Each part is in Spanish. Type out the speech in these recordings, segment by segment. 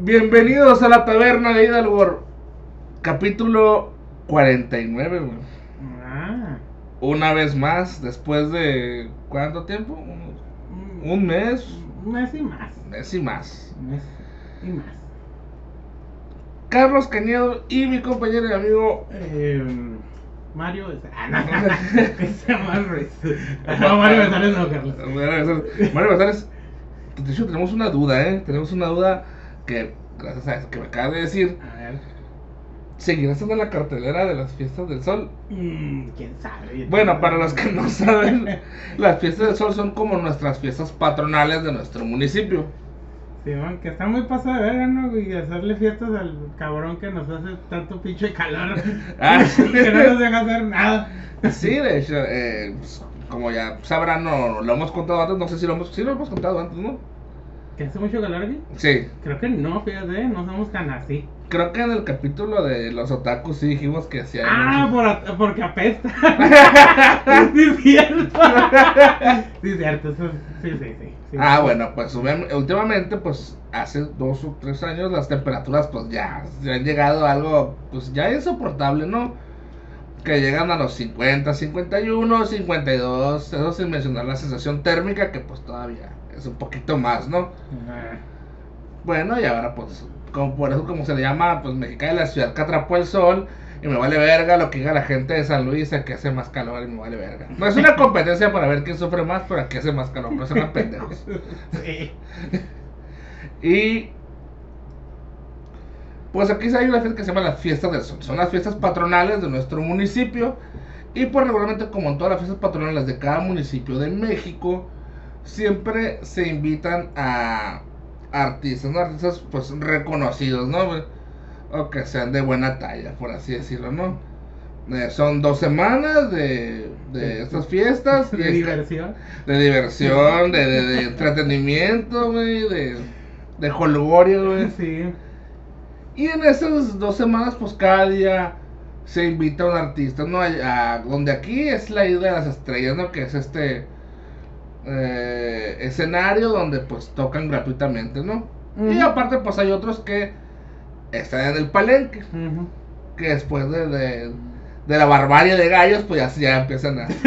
Bienvenidos a la taberna de Hidalgo, capítulo 49. güey. Ah. Una vez más, después de ¿cuánto tiempo? Un, un mes, Un mes y más. un mes y más. Un mes y más. Carlos Cañedo y mi compañero y amigo Eh, Mario. Ah, no. No, Mario González no, Carlos. Mario González. De hecho, tenemos una duda, ¿eh? Tenemos una duda que, gracias a eso que me acabas de decir, A ver. ¿seguirá la cartelera de las fiestas del sol? mm, ¿Quién sabe? Bueno, para los que no saben, las fiestas del sol son como nuestras fiestas patronales de nuestro municipio. Sí, man, que está muy pasado de verga, ¿no? Y hacerle fiestas al cabrón que nos hace tanto pinche calor. Ah, que no nos deja hacer nada. Sí, de hecho, eh, pues, como ya sabrán, no, lo hemos contado antes, no sé si lo hemos, sí lo hemos contado antes, ¿no? ¿Que hace mucho calor aquí? Sí, Creo que no, fíjate, no somos tan así. creo que en el capítulo de los otakus sí dijimos que hacía Ah, mucho- por, a- porque apesta. sí, es cierto. sí, es cierto. sí, sí, sí, sí. Ah, bueno, pues últimamente, pues hace dos o tres años las temperaturas pues ya, ya han llegado a algo, pues ya insoportable, ¿no? Que llegan a los 50, 51, 52, eso sin mencionar la sensación térmica que pues todavía es un poquito más, ¿no? Bueno, y ahora pues, como por eso como se le llama, pues Mexicali la ciudad que atrapó el sol, y me vale verga lo que diga la gente de San Luis, que hace más calor y me vale verga. No es una competencia para ver quién sufre más, pero aquí hace más calor, no sean pendejos. sí. Y pues aquí hay una fiesta que se llama las fiestas del sol. Son las fiestas patronales de nuestro municipio. Y pues regularmente como en todas las fiestas patronales de cada municipio de México, siempre se invitan a artistas, ¿no? Artistas pues reconocidos, ¿no? O que sean de buena talla, por así decirlo, ¿no? Eh, son dos semanas de, de estas fiestas. De es- diversión. de diversión, de, de, de entretenimiento, güey, de, de jolgorio, güey. Sí. Y en esas dos semanas, pues cada día se invita a un artista, ¿no? A, a- donde aquí es la isla de las estrellas, ¿no? Que es este eh, escenario donde pues tocan gratuitamente, ¿no? Y aparte, pues hay otros que están en el palenque, que después de, de, de la barbarie de gallos, pues ya, ya empiezan a,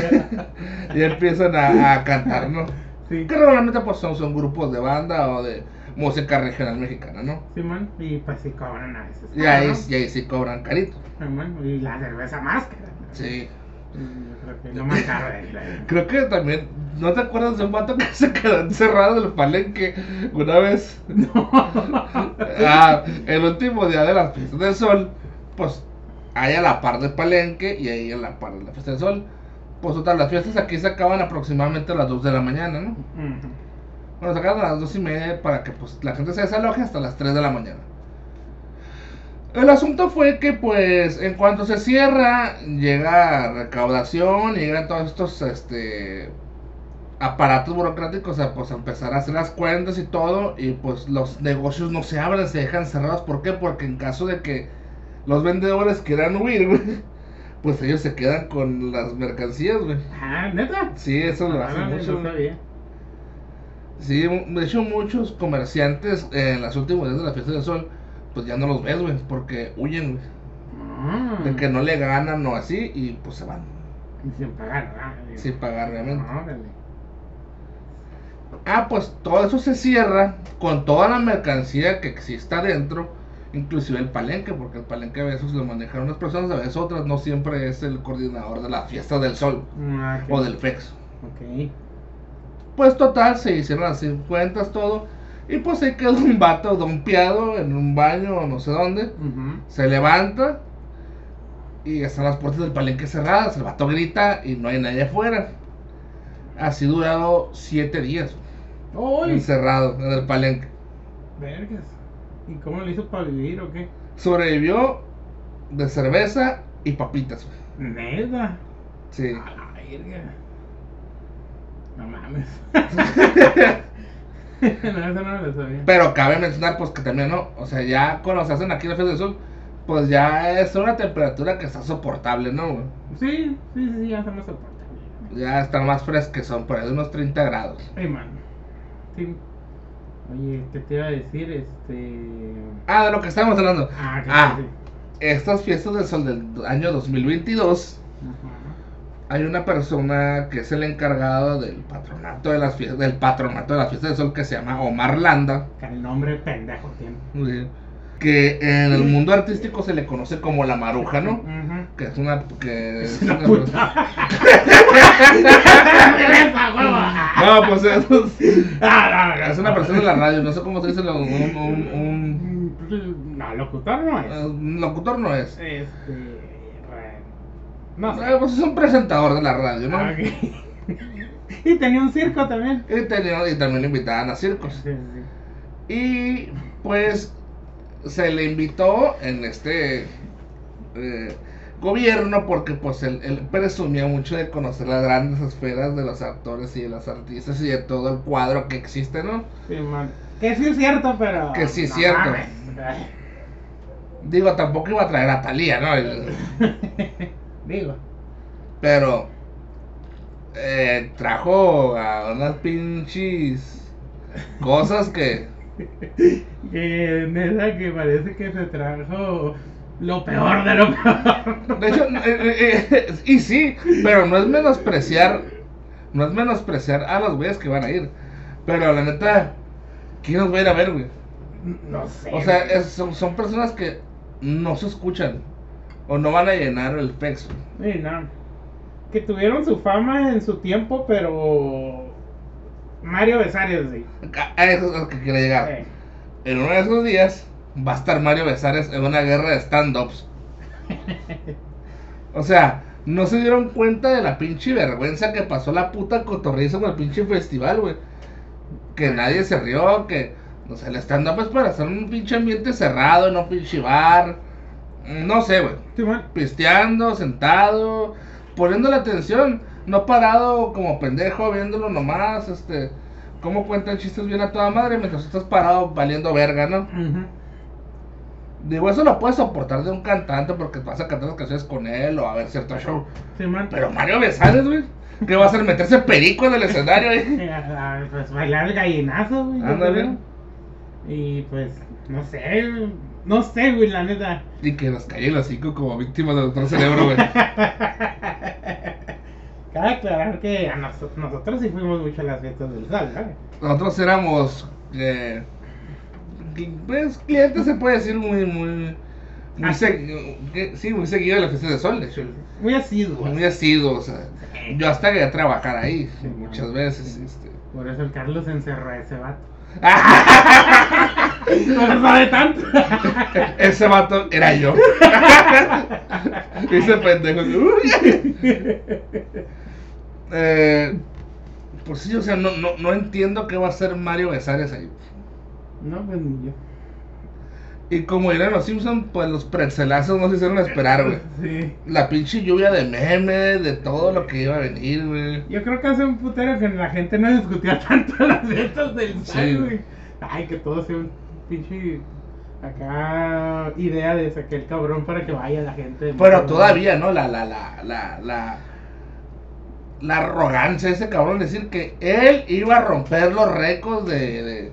ya empiezan a, a cantar, ¿no? Sí. Que regularmente pues son, son grupos de banda o de música regional mexicana, ¿no? Simón, y pues sí cobran a veces. Y ahí, ¿no? y ahí sí cobran carito. Simón, y la cerveza máscara. Sí. Yo creo que ahí, la verdad. Creo que también, ¿no te acuerdas de un vato que se quedó encerrado en el palenque una vez? Ah, el último día de las fiestas del sol, pues hay a la par del palenque y ahí a la par de la fiesta del sol. Pues total, las fiestas aquí se acaban aproximadamente a las 2 de la mañana, ¿no? Bueno, se acaban a las 2 y media para que pues la gente se desaloje hasta las 3 de la mañana. El asunto fue que pues en cuanto se cierra, llega recaudación, llegan todos estos este aparatos burocráticos a pues a empezar a hacer las cuentas y todo y pues los negocios no se abren, se dejan cerrados, ¿por qué? Porque en caso de que los vendedores quieran huir, güey, pues ellos se quedan con las mercancías, güey. Ah, neta. Sí, eso lo Ah, hacen no, mucho. no sabía. Sí, de hecho muchos comerciantes eh, en las últimas días de la fiesta del sol, pues ya no los ves, güey, porque huyen, güey, Ah, de que no le ganan o así y pues se van, y Sin pagar, ¿verdad? sin pagar realmente. Órale. Ah, pues todo eso se cierra con toda la mercancía que exista adentro, inclusive el palenque, porque el palenque a veces lo manejan unas personas, a veces otras, no siempre es el coordinador de la fiesta del sol Ah, ok. o del FEX. Ok. Pues total, se hicieron las cuentas, todo, y pues ahí quedó un vato dompeado en un baño o no sé dónde. Se levanta y están las puertas del palenque cerradas. El vato grita y no hay nadie afuera. Así durado siete días ¡Uy! encerrado en el palenque. Vergas. ¿Y cómo le hizo para vivir o qué? Sobrevivió de cerveza y papitas. Neta. Sí. A la verga. No mames. no, eso no lo sabía. Pero cabe mencionar pues que también no. O sea, ya cuando se hacen aquí en la fiesta del sol, pues ya es una temperatura que está soportable, ¿no? güey? Sí, sí, sí, ya se me soporta. Ya están más frescas, son por ahí de unos 30 grados. Ey, man. Sí. Oye, ¿qué te iba a decir? Este. Ah, de lo que estábamos hablando. Ah, Ah. sí. Estas fiestas del sol del año 2022, Ajá. Hay una persona que es el encargado del patronato de las fiestas, del patronato de las fiestas del sol que se llama Omar Landa. Que el nombre pendejo tiene. Que en el mundo artístico se le conoce como la maruja, ¿no? Ujú. Que es una. Que es una- puta. No, pues es, Ah, es una persona de la radio, no sé cómo se dice, lo- un, un, un- No, locutor no es. eh, locutor no es. Este. No sé. Eh, pues es un presentador de la radio, ¿no? Ah, y tenía un circo también. Y, tenía- y también lo invitaban a circos. Sí, sí. Y pues se le invitó en este eh, gobierno porque pues él, él presumía mucho de conocer las grandes esferas de los actores y de los artistas y de todo el cuadro que existe, ¿no? Sí, man. Que sí es cierto, pero. Que sí es no cierto. mames. Digo, tampoco iba a traer a Talía, ¿no? El- Digo. pero eh, trajo a unas pinches cosas que... Que neta que parece que se trajo lo peor de lo peor. De hecho, eh, eh, y sí, pero no es menospreciar, no es menospreciar a los güeyes que van a ir. Pero la neta, ¿quién nos va a ir a ver, güey? No sé. O sea, es- son, son personas que no se escuchan o no van a llenar el güey. Sí, no. Que tuvieron su fama en su tiempo, pero. Mario Besares, sí. A eso es lo que quiere llegar. Eh, En uno de esos días va a estar Mario Besares en una guerra de stand-ups. O sea, no se dieron cuenta de la pinche vergüenza que pasó la puta cotorriza con el pinche festival, güey. Que nadie se rió, que. O sea, el stand-up es para hacer un pinche ambiente cerrado, no pinche bar. No sé, güey. sí. Pisteando, sentado, poniendo la atención, no parado como pendejo, viéndolo nomás, este. Cómo cuentan chistes bien a toda madre mientras estás parado valiendo verga, ¿no? Digo, eso lo puedes soportar de un cantante porque vas a cantar las canciones con él o a ver cierto show. Sí, man. Pero Mario Besares, güey, ¿qué va a hacer? ¿Meterse perico en el escenario, eh? Ah, Pues bailar el gallinazo, güey. Ándale. Y pues, no sé, no sé, güey, la neta. Y que nos cae el hocico como víctima del otro cerebro, güey. Cabe aclarar que a nosotros, nosotros sí fuimos mucho a las fiestas del sal, ¿vale? Nosotros éramos, eh, pues, clientes, se puede decir, muy, muy, muy, Ah, sí, muy seguido de la fiesta de sol, de hecho. Muy asiduos. Muy asiduo, o sea, yo hasta llegué a trabajar ahí Sí, muchas no. veces, este. Por eso el Carlos encerró a ese vato. No sabe tanto. Ese vato era yo. Ese pendejo. eh, pues sí, o sea, no, no, no entiendo qué va a hacer Mario Besares ahí. No, pues ni yo. Y como eran los Simpsons, pues los pretzelazos no se hicieron esperar, güey. Sí. La pinche lluvia de memes, de todo lo que iba a venir, güey. Yo creo que hace un putero que la gente no discutía tanto las fiestas del Sí. güey. Ay, que todo sea un pinche. Acá. Idea de aquel cabrón para que vaya la gente. Pero todavía, ¿no? La, la, la, la, la, la arrogancia de ese cabrón decir que él iba a romper los récords de, de,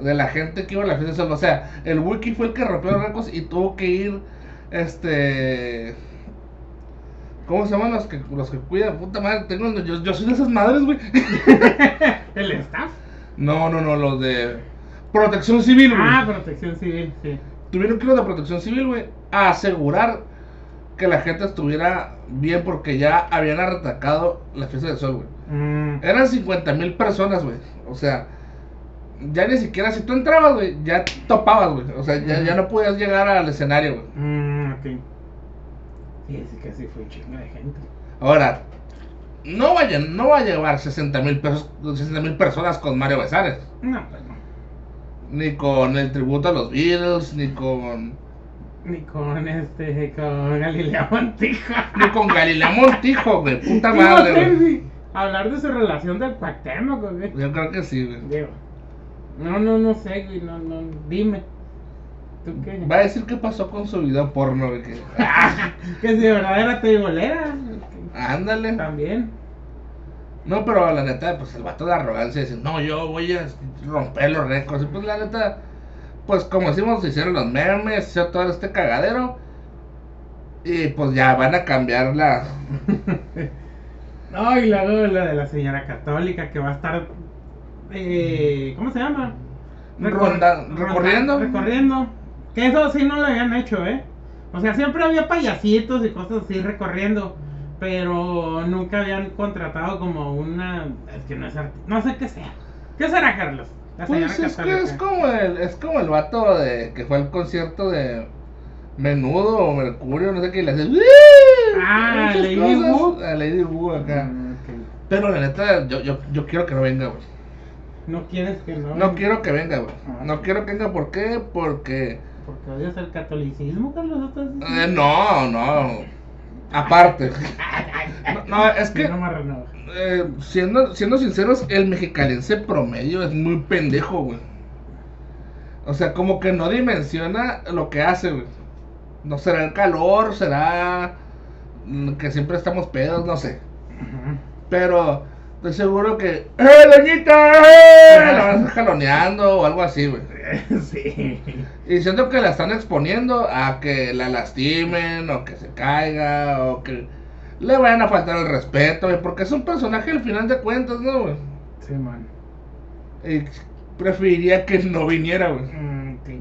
de la gente que iba a la fiesta de sol. O sea, el wiki fue el que rompió los récords y tuvo que ir, este... ¿Cómo se llaman los que, los que cuidan? Puta madre, tengo, yo, yo soy de esas madres, güey. El staff. No, no, no, los de protección civil, güey. Ah, protección civil, sí. Tuvieron que ir de protección civil, güey, a asegurar que la gente estuviera bien porque ya habían atacado la fiesta del sol, güey. Mm, Eran 50 mil personas, güey. O sea, ya ni siquiera si tú entrabas, güey, ya topabas, güey. O sea, ya, ya no podías llegar al escenario, güey. mm, ok. Sí, sí que sí fue un chingo de gente. Ahora, no vaya, no va a llevar 60 mil pesos, 60 mil personas con Mario Besares. No, pues no. Ni con el tributo a los Beatles, ni con. Ni con este, con Galilea Montijo. Ni con Galilea Montijo, güey. Puta no madre, sé, güey. Hablar de su relación del Cuauhtémoc, güey. Yo creo que sí, güey. Digo, no, no, no sé, güey, no, no, dime. ¿Tú qué? Va a decir qué pasó con su video porno, güey. que- Que si de verdad era teibolera. Ándale. También. No, pero la neta, pues el vato de arrogancia dice, no, yo voy a romper los récords. Y pues la neta, pues como decimos, se hicieron los memes, se hizo todo este cagadero. Y pues ya van a cambiar la... No, y luego la de la señora católica que va a estar. Eh, ¿Cómo se llama? Ronda- recorriendo. Recorriendo. Que eso sí no lo habían hecho, ¿eh? O sea, siempre había payasitos y cosas así recorriendo. Pero nunca habían contratado como una. Es que no es arti- No sé qué sea. ¿Qué será, Carlos? Pues es que es como el, es como el vato de que fue al concierto de Menudo o Mercurio, no sé qué, y le hace Ah, Lady Wu. a Lady Wu acá. Mm. Pero la neta, yo, yo, yo quiero que no venga, güey. No quieres que no. No quiero que venga, güey. Ah, No sí. quiero que venga, ¿por qué? Porque... Porque odias el catolicismo, Carlos. Eh, no, no. Aparte. No, no, es que... Eh, siendo, siendo sinceros, el mexicalense promedio es muy pendejo, güey. O sea, como que no dimensiona lo que hace, güey. No será el calor, será mm, que siempre estamos pedos, no sé. Pero estoy seguro que. ¡Eh, doñita! ¡Eh! La van a estar jaloneando o algo así, güey. Sí. Y siento que la están exponiendo a que la lastimen o que se caiga o que le vayan a faltar el respeto, güey. Porque es un personaje al final de cuentas, ¿no, güey? Sí, man. Y preferiría que no viniera, güey. Mm, sí.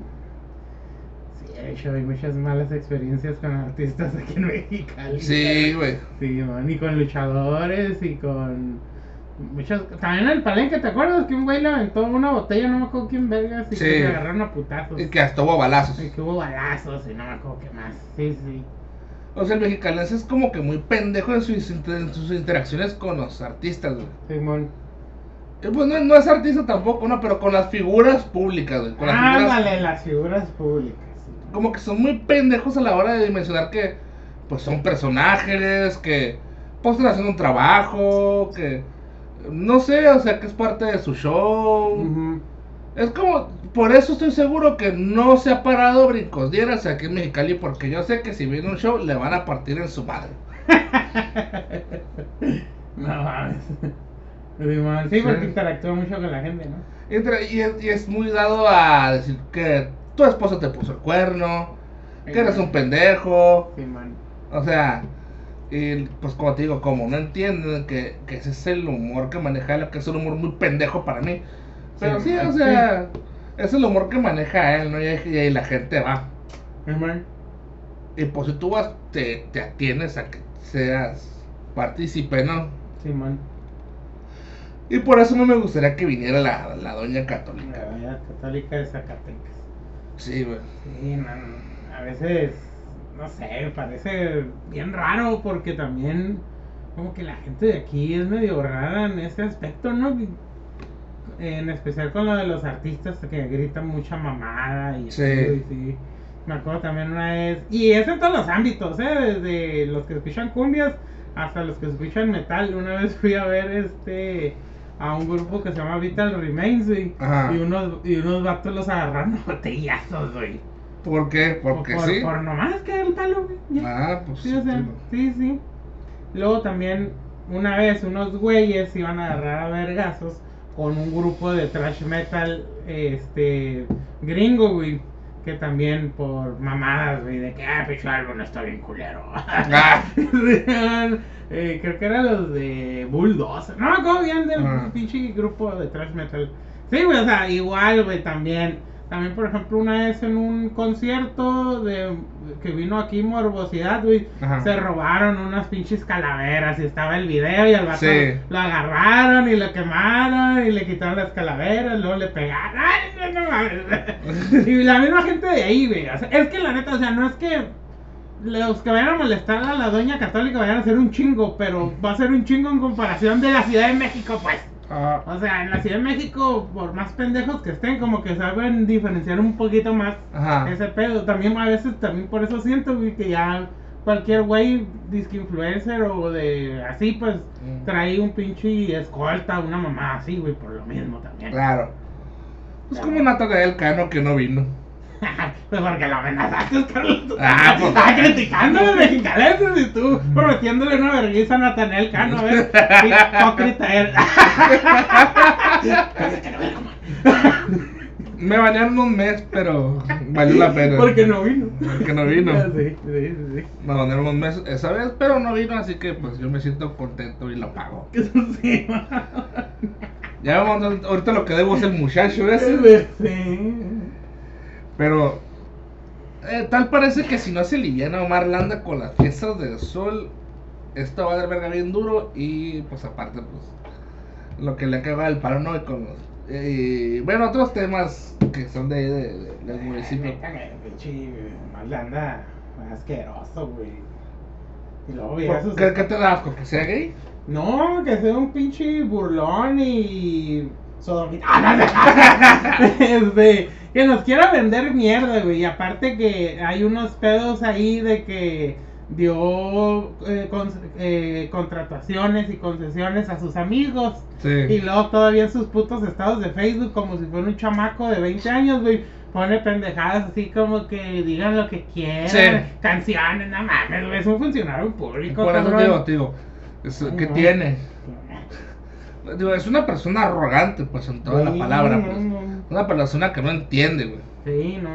Sí, hay muchas malas experiencias con artistas aquí en Mexicali. Sí, güey. Sí, man. Y con luchadores y con. Muchos. También en el palenque, ¿te acuerdas que un güey le aventó una botella? No me acuerdo quién vergas. Y Sí. que se agarraron a putazos. Y que hasta hubo balazos. Y que hubo balazos y no me acuerdo qué más. Sí, sí. O sea, el mexicalense es como que muy pendejo en sus, en sus interacciones con los artistas, güey. Simón. Pues no, no es artista tampoco, ¿no? Pero con las figuras públicas, güey. Con las figuras, Ándale, las figuras públicas. sí. como que son muy pendejos a la hora de dimensionar que, pues son personajes, que pues están haciendo un trabajo, que no sé, o sea, que es parte de su show. Es como, por eso estoy seguro que no se ha parado brincos dieras aquí en Mexicali, porque yo sé que si viene un show le van a partir en su madre. No mames. Sí, Sí. porque interactúa mucho con la gente, ¿no? Y, es, y es muy dado a decir que tu esposa te puso el cuerno, que eres un pendejo, Simón. o sea, y pues como te digo, como no entienden que, que ese es el humor que maneja él, que es un humor muy pendejo para mí. Pero sí, Sí, o sí. sea, es el humor que maneja él, ¿no? Y, ahí- y la gente va. Y pues si tú vas, te, te atienes a que seas partícipe, ¿no? Simón. Y por eso no me gustaría que viniera la, la doña católica. La Unidad Católica de Zacatecas. Sí, güey. Sí, no, a veces, no sé, me parece bien raro porque también como que la gente de aquí es medio rara en ese aspecto, ¿no? En especial con lo de los artistas que gritan mucha mamada y Sí. así, y sí. Me acuerdo también una vez, y es en todos los ámbitos, ¿eh? Desde los que escuchan cumbias hasta los que escuchan metal. Una vez fui a ver este a un grupo que se llama Vital Remains, güey, y unos, y unos vatos los agarraron botellazos, güey. ¿Por qué? Porque por, sí. Por nomás que el palo, güey. Ah, pues Sí, o sea, sí. sí. Luego también, una vez, unos güeyes iban a agarrar a vergazos con un grupo de thrash metal, este, gringo, güey. Que también por mamadas, güey, de que, ah, pinche álbum está bien culero. Ah. Eh, creo que eran los de Bulldozer. No acuerdo bien del Ah. pinche grupo de thrash metal. Sí, güey, o sea, igual, güey, también. También, por ejemplo, una vez en un concierto de que vino aquí Morbosidad, güey, Ajá. se robaron unas pinches calaveras y estaba el video y al vato Sí. lo agarraron y lo quemaron y le quitaron las calaveras, luego le pegaron. ¡Ay, no, y la misma gente de ahí, güey. o sea, es que la neta, o sea, no es que los que vayan a molestar a la doña católica vayan a ser un chingo, pero va a ser un chingo en comparación de la Ciudad de México, pues. Ah, O sea, en la Ciudad de México, por más pendejos que estén, como que saben diferenciar un poquito más Ajá. ese pedo. También a veces, también por eso siento, güey, que ya cualquier güey, disque influencer o de así, pues, Mm. trae un pinche escolta, una mamá así, güey, por lo mismo también. Claro. Pues como Natanael Cano que no vino. Pues porque lo amenazaste, Carlos. Ah, pues- Estaba criticando a los mexicalenses y tú prometiéndole una vergüenza a Nathaniel Cano, ¿ves? Hipócrita la verga, man. Me bañaron un mes, pero valió la pena. Porque no vino. Porque no vino. Sí, sí, sí. Me bañaron un mes esa vez, pero no vino, así que pues yo me siento contento y lo pago. Sí. Ya vamos, a- ahorita lo que debo es el muchacho ese. Sí. Pero eh, tal parece que si no se liviana Omar Landa con las fiestas del sol, esto va a dar verga bien duro y pues aparte pues lo que le acaba el paro no y con los eh, bueno otros temas que son de, de- de- del municipio. Pinche Malanda, asqueroso, güey. Y luego ¿Por- veías sus- ¿Qué, qué te da asco? ¿Que sea gay? No, que sea un pinche burlón y. Sodomita. Ah, no, no. este, que nos quiera vender mierda, güey. Y aparte que hay unos pedos ahí de que dio eh, con- eh, contrataciones y concesiones a sus amigos. Y Sí. luego todavía en sus putos estados de Facebook, como si fuera un chamaco de 20 años, güey. Pone pendejadas así como que digan lo que quieran. Sí. Canciones, no mames, güey. Es un funcionario público, Por eso cabrón. te digo, te digo, es- ¿qué Ajá. tiene? Digo, es una persona arrogante, pues en toda la Sí, palabra, no, pues. no. Una persona que no entiende, güey. Sí, no.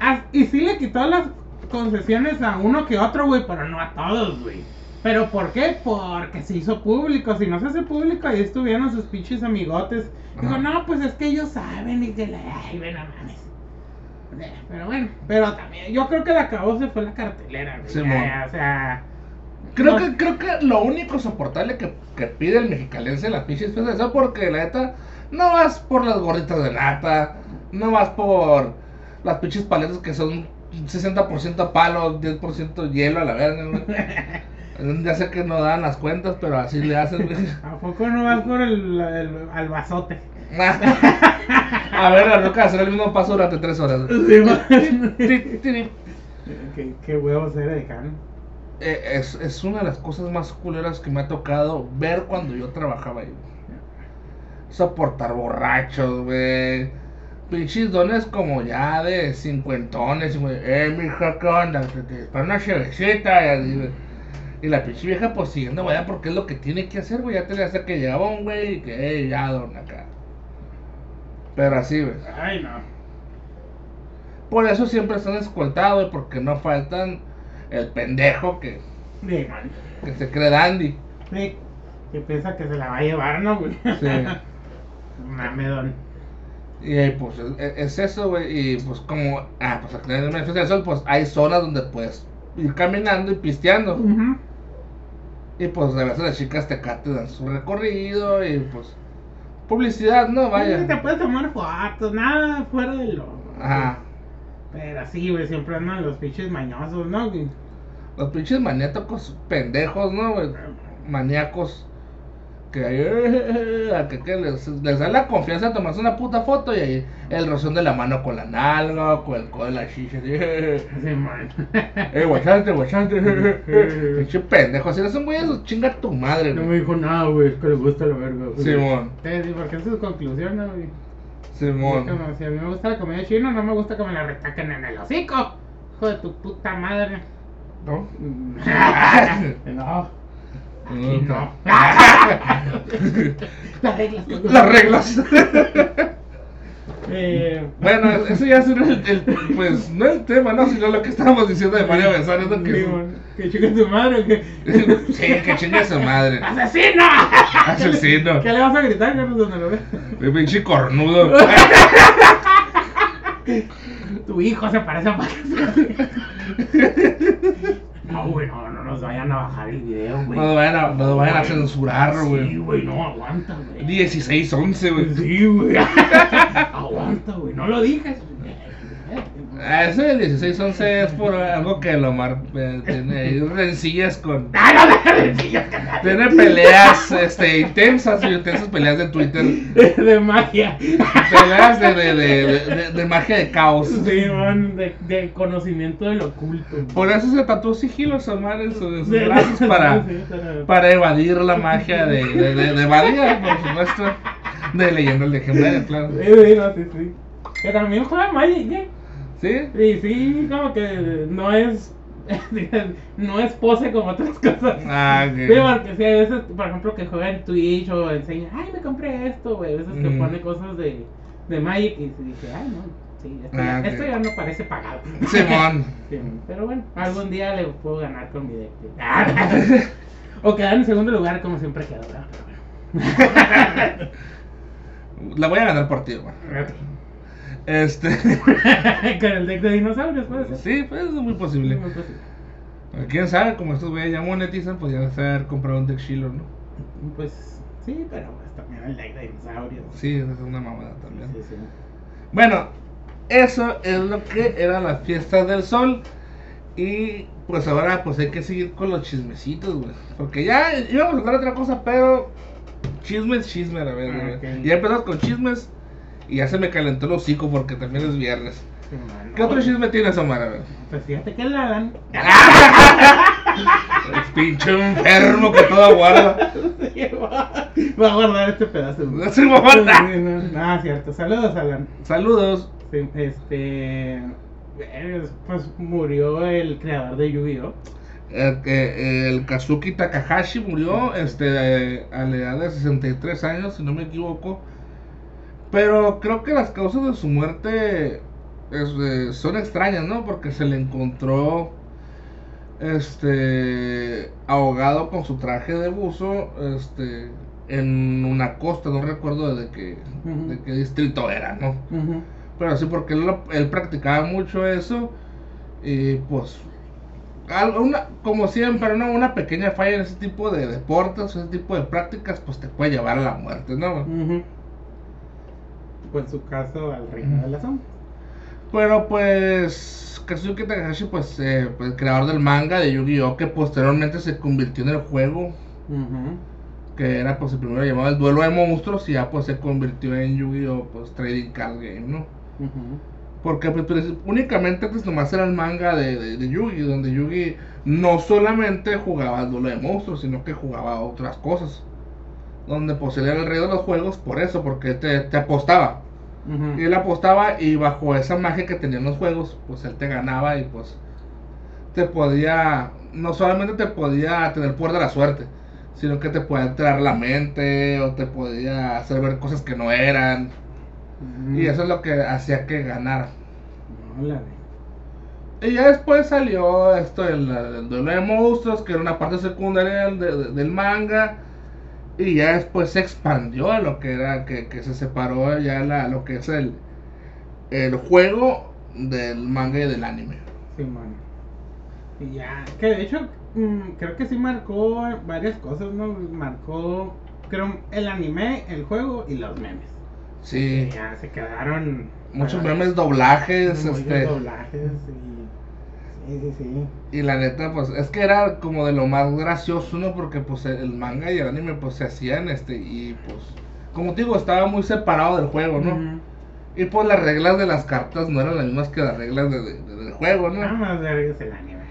Ah, y sí le quitó las concesiones a uno que otro, güey, pero no a todos, güey. ¿Pero por qué? Porque se hizo público. Si no se hace público, ahí estuvieron sus pinches amigotes. Digo, no, pues es que ellos saben y que la. Ay, ven, no mames. Pero bueno, pero también, yo creo que la acabó se fue la cartelera, güey. Ya, o sea. Creo no- que, creo que lo único soportable que, que pide el mexicalense en las pinches fiestas es eso porque la neta no vas por las gorritas de nata, no vas por las pinches paletas que son 60% palo, 10% hielo a la verga. Ya sé que no dan las cuentas, pero así le hacen, güey. ¿A poco no vas por el, el albazote? A ver, la roca hacer el mismo paso durante tres horas. Sí, qué, qué huevos era de cano. Eh, es, es una de las cosas más culeras que me ha tocado ver cuando yo trabajaba ahí. Soportar borrachos, güey. Pinches dones como ya de cincuentones, güey. Eh, mija, ¿qué onda? Para una chevecita. Y, así, güey. Y la pinche vieja, pues siguiendo, güey, porque es lo que tiene que hacer, güey. Ya te le hace que llegaba un güey y que, eh, ya, don, acá. Pero así, güey. Ay, no. Por eso siempre están escoltados, güey, porque no faltan el pendejo que, Sí, que se cree dandy. Sí, que piensa que se la va a llevar, ¿no, güey? Sí. Mamedón. Y eh, pues es, es eso, güey. Y pues como, ah, pues aquí en el Fiesta del Sol, pues hay zonas donde puedes ir caminando y pisteando. Ujú. Y pues a veces las chicas te te dan su recorrido y pues publicidad, ¿no? Sí, te Vaya. puedes tomar fotos, nada fuera de lo. Ajá. Pero sí, güey, siempre andan los pinches mañosos, ¿no, güey? Los pinches maniáticos pendejos, ¿no, güey? Maníacos. Que, ahí, eh, a que, que les, les da la confianza de tomarse una puta foto y ahí el rozón de la mano con la nalga, con el codo de la chicha. así, eh, Sí, man. Eh, guachante, guachante. Pinche pendejo. Si eres un güey, eso chinga tu madre, No me dijo nada, güey, es que le gusta la verga, güey. Simón. Sí, sí, porque esa es su conclusión, ¿no, güey? Simón. Como si a mí me gusta la comida china, no me gusta que me la retaquen en el hocico. Hijo de tu puta madre. ¿No? no. Aquí No. no. Las reglas. Las reglas. Eh, bueno, eso ya es el, el- pues, no el tema, ¿no? Sino lo que estábamos diciendo de Mario Besares, ¿no? sí, Que, chica tu madre sí, que chingue su madre. ¡Asesino! Asesino. ¿Qué le vas a gritar, Carlos, donde lo ve? Pinche cornudo. Tu hijo se parece a Max. No, güey, no, no nos vayan a bajar el video, güey. No lo vayan a, no vayan a censurar, Sí, güey. güey, no, aguanta, güey. 16, 11, güey. Sí, güey. aguanta, güey, no lo digas. Ah, Ese del 16, 11 es por algo que Lomar eh, tiene ahí rencillas con. ¡Ah, no que nada! Tiene peleas este, intensas, y intensas peleas de Twitter. De magia. Peleas de, de, de, de, magia de caos. Sí, man, de, de conocimiento del oculto. Por eso se tatuó sigilos Omar en sus, brazos para, para- evadir la magia de, de, de, de Badía, por supuesto. De leyendas legendarias, claro. Sí, sí, no, sí, sí. Que también juega Magic, ¿eh? ¿Sí? Y sí, como que no es. no es pose como otras cosas. Ah, ok. Sí, porque sí, a veces, por ejemplo, que juega en Twitch o enseña, ay, me compré esto, güey. A veces te Ujú. pone cosas de, de Magic y se dice, ay, no, sí, esto, Ah, ya, ok. esto ya no parece pagado. Simón. Sí, pero bueno, algún día le puedo ganar con mi deck. o quedar en segundo lugar, como siempre. Pero La voy a ganar por ti, güey. Este. con el deck de dinosaurios, puede ser. Sí, pues es muy posible. Muy posible. Quién sabe, como estos güeyes ya monetizan, pues ya debe haber comprado un deck Shiloh, ¿no? Pues sí, pero pues también el deck de dinosaurios. Sí, esa es una mamada también. Sí, sí. Bueno, eso es lo que era la fiesta del sol. Y pues ahora pues hay que seguir con los chismecitos, güey. Porque ya íbamos a hablar otra cosa, pero chisme es chisme, a Ah, güey. ok. Ya empezamos con chismes y ya se me calentó el hocico porque también es viernes. Sí, ¿Qué no, otro chisme tienes, Omar? Pues fíjate que el Alan. Es pinche enfermo que todo aguarda. Va a guardar este pedazo. No se va a guardar. Sí, no, no, cierto. Saludos, Alan. Saludos. Sí, este. eh, Pues murió el creador de Yu-Gi-Oh! El, que- el Kazuki Takahashi murió este, a la edad de 63 años, si no me equivoco. Pero creo que las causas de su muerte es, eh, son extrañas, ¿no? Porque se le encontró este ahogado con su traje de buzo este, en una costa, no recuerdo de qué, de qué distrito era, ¿no? Pero sí, porque él, practicaba mucho eso. Y pues, algo- una, como siempre, ¿no? una pequeña falla en ese tipo de deportes, ese tipo de prácticas, pues te puede llevar a la muerte, ¿no? Ujú. Pues en su caso, al reino de la sombra. Pero pues, Kazuki Takahashi, pues, eh, pues, el creador del manga de Yu-Gi-Oh! que posteriormente se convirtió en el juego, Ujú. que era pues el primero llamado el duelo de monstruos, y ya pues se convirtió en Yu-Gi-Oh! pues Trading Card Game, ¿no? Porque pues, pues, únicamente antes nomás era el manga de, de, de Yugi, donde Yugi no solamente jugaba al duelo de monstruos, sino que jugaba otras cosas. Donde pues él era el rey de los juegos por eso, porque te, te apostaba. Y él apostaba y bajo esa magia que tenían los juegos, pues él te ganaba y pues te podía, no solamente te podía tener poder de la suerte, sino que te podía entrar la mente o te podía hacer ver cosas que no eran. Y eso es lo que hacía que ganara. Y ya después salió esto el, el duelo de monstruos, que era una parte secundaria del, de- del manga. Y ya después se expandió a lo que era, que, que se separó ya la, lo que es el, el juego del manga y del anime. Sí, man. Y ya, que de hecho, mm, creo que sí marcó varias cosas, ¿no? Marcó, creo, el anime, el juego y los memes. Sí, Y ya se quedaron. muchos memes, doblajes, muchos este, doblajes y. Sí, sí, sí. y la neta, pues es que era como de lo más gracioso, ¿no? Porque pues el manga y el anime pues se hacían, este, y pues, como te digo, estaba muy separado del juego, ¿no? Y pues las reglas de las cartas no eran las mismas que las reglas de- de- de- del juego, ¿no? Nada más vergas el anime.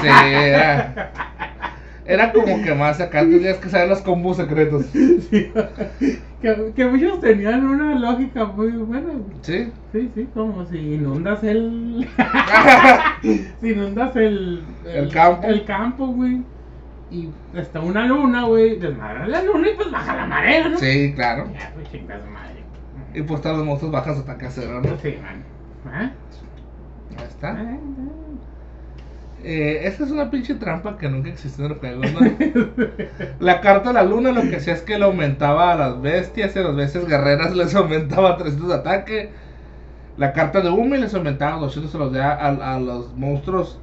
Sí, era, era como que más acá tenías que saber los combos secretos. Sí. que, que muchos tenían una lógica muy buena. ¿Sí? Sí, sí, como si inundas el. si inundas el. El campo. El campo, güey. Y está una luna, güey. Desmadra la luna y pues baja la marea, ¿no? Sí, claro. Ya, pues chingas madre. Y pues todos los monstruos bajan su ataque a cero, ¿no? Sí, man. ¿Ah? Ahí está. Ah, Eh, esta es una pinche trampa que nunca existió en el juego, ¿no? La carta de la luna lo que hacía es que le aumentaba a las bestias y a las bestias guerreras les aumentaba 300 de ataque. La carta de Umi les aumentaba 200 a los, de- a, a los monstruos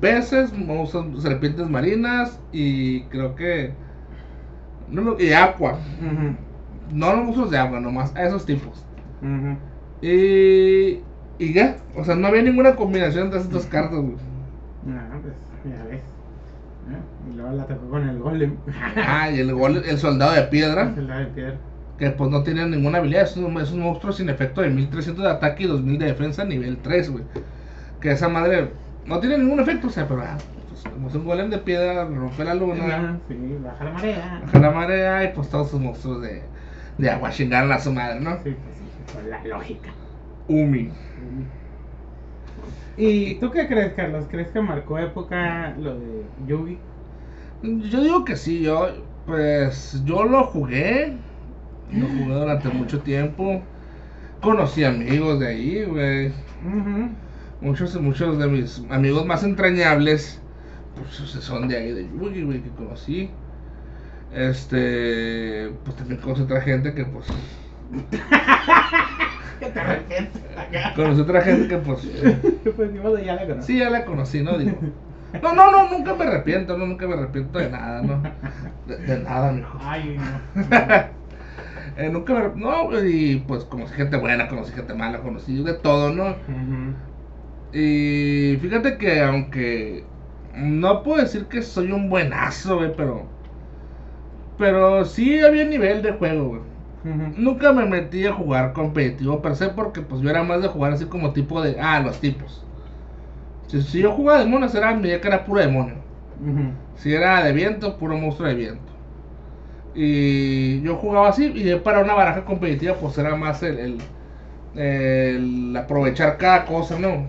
peces, monstruos, serpientes marinas y creo que... No, y agua. Ujú, No los monstruos de agua, nomás a esos tipos. Y, y ya, o sea, no había ninguna combinación de esas dos cartas, güey. No, pues ya ves. Ah, Y luego la atacó con el golem. Ah, y el, gol, el soldado de piedra, El de piedra. que pues no tiene ninguna habilidad, es un, es un monstruo sin efecto de 1300 de ataque y 2000 de defensa nivel 3, güey. Que esa madre no tiene ningún efecto, o sea, pero ah, pues, como es un golem de piedra, rompe la luna, Sí, baja la marea. baja la marea y pues todos sus monstruos de, de agua chingaron a su madre, ¿no? Sí, pues sí, con la lógica. Umi. ¿Y tú qué crees, Carlos? ¿Crees que marcó época lo de Yugi? Yo digo que sí, yo, pues, yo lo jugué, lo jugué durante mucho tiempo, conocí amigos de ahí, güey, muchos, muchos de mis amigos más entrañables, pues, son de ahí, de Yugi, güey, que conocí, este, pues también conocí otra gente que, pues, ¿Qué te arrepientes acá? conocí otra gente que, pues, Pues ni modo, ya la conocí. sí, ya la conocí, ¿no? Digo, no, no, no, nunca me arrepiento, no, nunca me arrepiento de nada, ¿no? De, de nada, mijo. Ay, no. Eh, nunca me... No, y pues conocí gente buena, conocí gente mala, conocí de todo, ¿no? Y fíjate que aunque no puedo decir que soy un buenazo, güey, pero... Pero sí había nivel de juego, güey. Nunca me metí a jugar competitivo per se porque pues yo era más de jugar así como tipo de... Ah, los tipos. Si, si yo jugaba demonios era mi que era puro demonio. Si era de viento, puro monstruo de viento. Y yo jugaba así, y para una baraja competitiva, pues era más el, el, el aprovechar cada cosa, ¿no?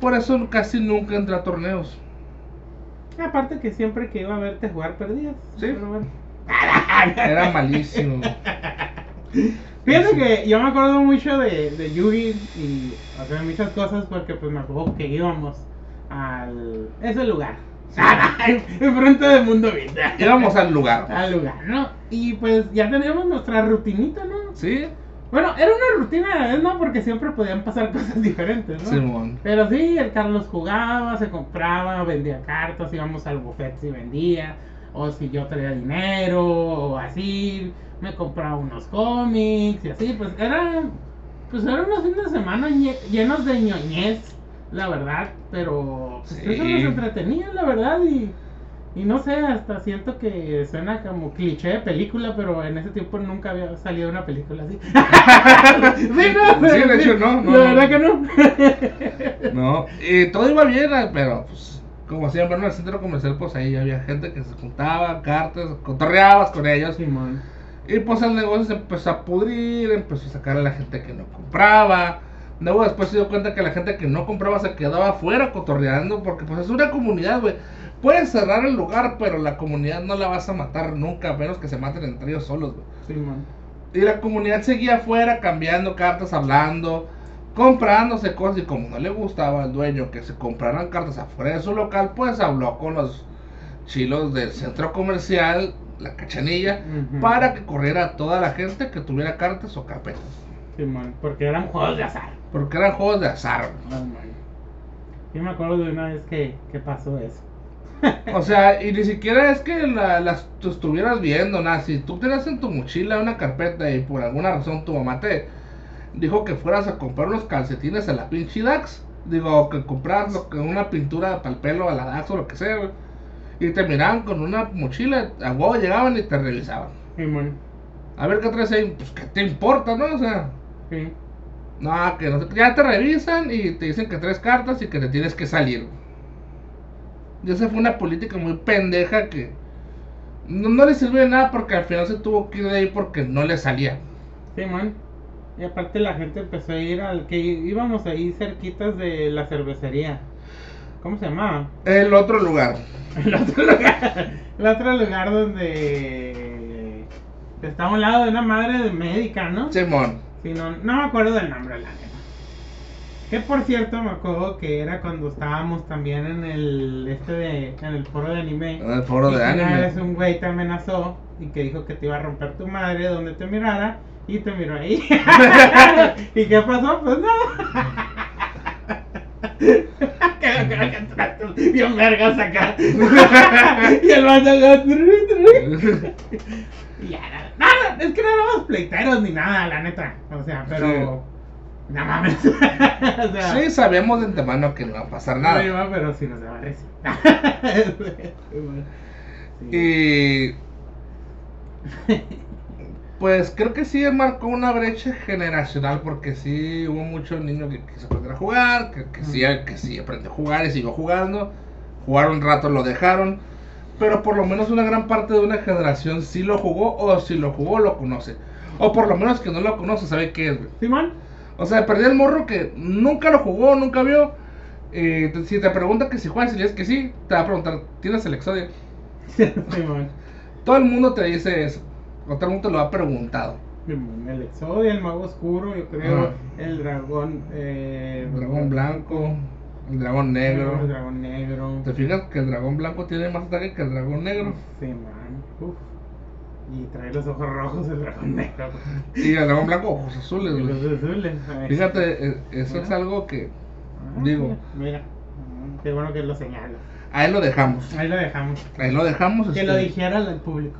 Por eso casi nunca entré a torneos. Aparte que siempre que iba a verte jugar perdías. Sí. Pero bueno. Era malísimo. Fíjate que yo me acuerdo mucho de, de Yugi y o sea, muchas cosas porque pues me acuerdo que íbamos al ese lugar. Enfrente de Mundo Vida. Íbamos al lugar. Al lugar, ¿no? Y pues ya teníamos nuestra rutinita, ¿no? ¿Sí? Bueno, era una rutina a la vez, ¿no? Porque siempre podían pasar cosas diferentes, ¿no? Simón. Pero sí, el Carlos jugaba, se compraba, vendía cartas, íbamos al buffet si vendía, o si yo traía dinero, o así, me compraba unos cómics y así, pues era, pues eran unos fines de semana llenos de ñoñez, la verdad, pero pues, Sí. eso nos entretenía, la verdad, y, y no sé, hasta siento que suena como cliché de película, pero en ese tiempo nunca había salido una película así. sí, no, Sí, de hecho, no, no, La verdad que no. No, y todo iba bien, eh, pero pues, como siempre en el centro comercial, pues ahí había gente que se juntaba, cartas, cotorreabas con ellos. Simón. Y pues el negocio se empezó a pudrir, empezó a sacar a la gente que no compraba. Luego después se dio cuenta que la gente que no compraba se quedaba afuera cotorreando porque pues es una comunidad, güey. Puedes cerrar el lugar, pero la comunidad no la vas a matar nunca, a menos que se maten entre ellos solos, güey. Simón. Y la comunidad seguía afuera cambiando cartas, hablando, comprándose cosas. Y como no le gustaba al dueño que se compraran cartas afuera de su local, pues habló con los chilos del centro comercial, la cachanilla, para que corriera toda la gente que tuviera cartas o carpetas. Simón, porque eran juegos de azar. Porque eran juegos de azar. Oh, man. Yo me acuerdo de una vez que, que pasó eso. O sea, y ni siquiera es que la- las tú estuvieras viendo, nada. Si tú tenías en tu mochila una carpeta y por alguna razón tu mamá te dijo que fueras a comprar unos calcetines a la pinche Dax, digo, que compras lo que- una pintura para el pelo a la Dax o lo que sea, güey, y te miraban con una mochila, a huevo llegaban y te revisaban. Simón. A ver qué traes ahí, pues qué te importa, ¿no? O sea, Sí. no, que no ya te revisan y te dicen que traes cartas y que te tienes que salir. Y esa fue una política muy pendeja que no, no le sirvió de nada porque al final se tuvo que ir de ahí porque no le salía. Simón. Y aparte la gente empezó a ir al que íbamos ahí cerquitas de la cervecería. ¿Cómo se llamaba? El otro lugar. El otro lugar. El otro lugar donde estaba a un lado de una madre de médica, ¿no? Simón. Sí, no, no me acuerdo del nombre, la neta. Que por cierto, me acuerdo que era cuando estábamos también en el este de, en el foro de anime. En el foro y de que una vez anime. un güey te amenazó y que dijo que te iba a romper tu madre donde te mirara y te miró ahí. ¿Y qué pasó? Pues nada. Que- que- que entraste Bien vergas acá. y el vato acá. Y ya, nada, nada, es que no éramos pleiteros ni nada, la neta. O sea, pero. No mames. o sea, Sí, sabíamos de antemano que no iba a pasar no nada. iba, pero sí nos risa. Sí. Y pues creo que sí marcó una brecha generacional porque sí hubo muchos niños que quiso aprender a jugar, que, que sí, que sí aprendió a jugar y siguió jugando. Jugaron un rato, lo dejaron. Pero por lo menos una gran parte de una generación sí lo jugó o si lo jugó lo conoce. O por lo menos que no lo conoce sabe qué es. güey. Simón, O sea, perdí el morro que nunca lo jugó, nunca vio. Eh, si te pregunta que si juegas y dices que sí, te va a preguntar, ¿tienes el Exodia? Simón. Todo el mundo te dice eso. O todo el mundo te lo ha preguntado. El Exodia, el Mago Oscuro, yo creo. El Dragón. Eh, El dragón blanco, el dragón negro. El Dragón Negro. ¿Te fijas que el dragón blanco tiene más ataque que el dragón negro? Simón. Uf. Y trae los ojos rojos el Dragón Negro. Y el dragón blanco, ojos azules, los azules. Fíjate, eh, eso es algo que Ah, digo. Mira. Mm, Qué bueno que lo señalas. ahí lo dejamos. Ahí lo dejamos. Ahí lo dejamos. Que este, lo dijera el público.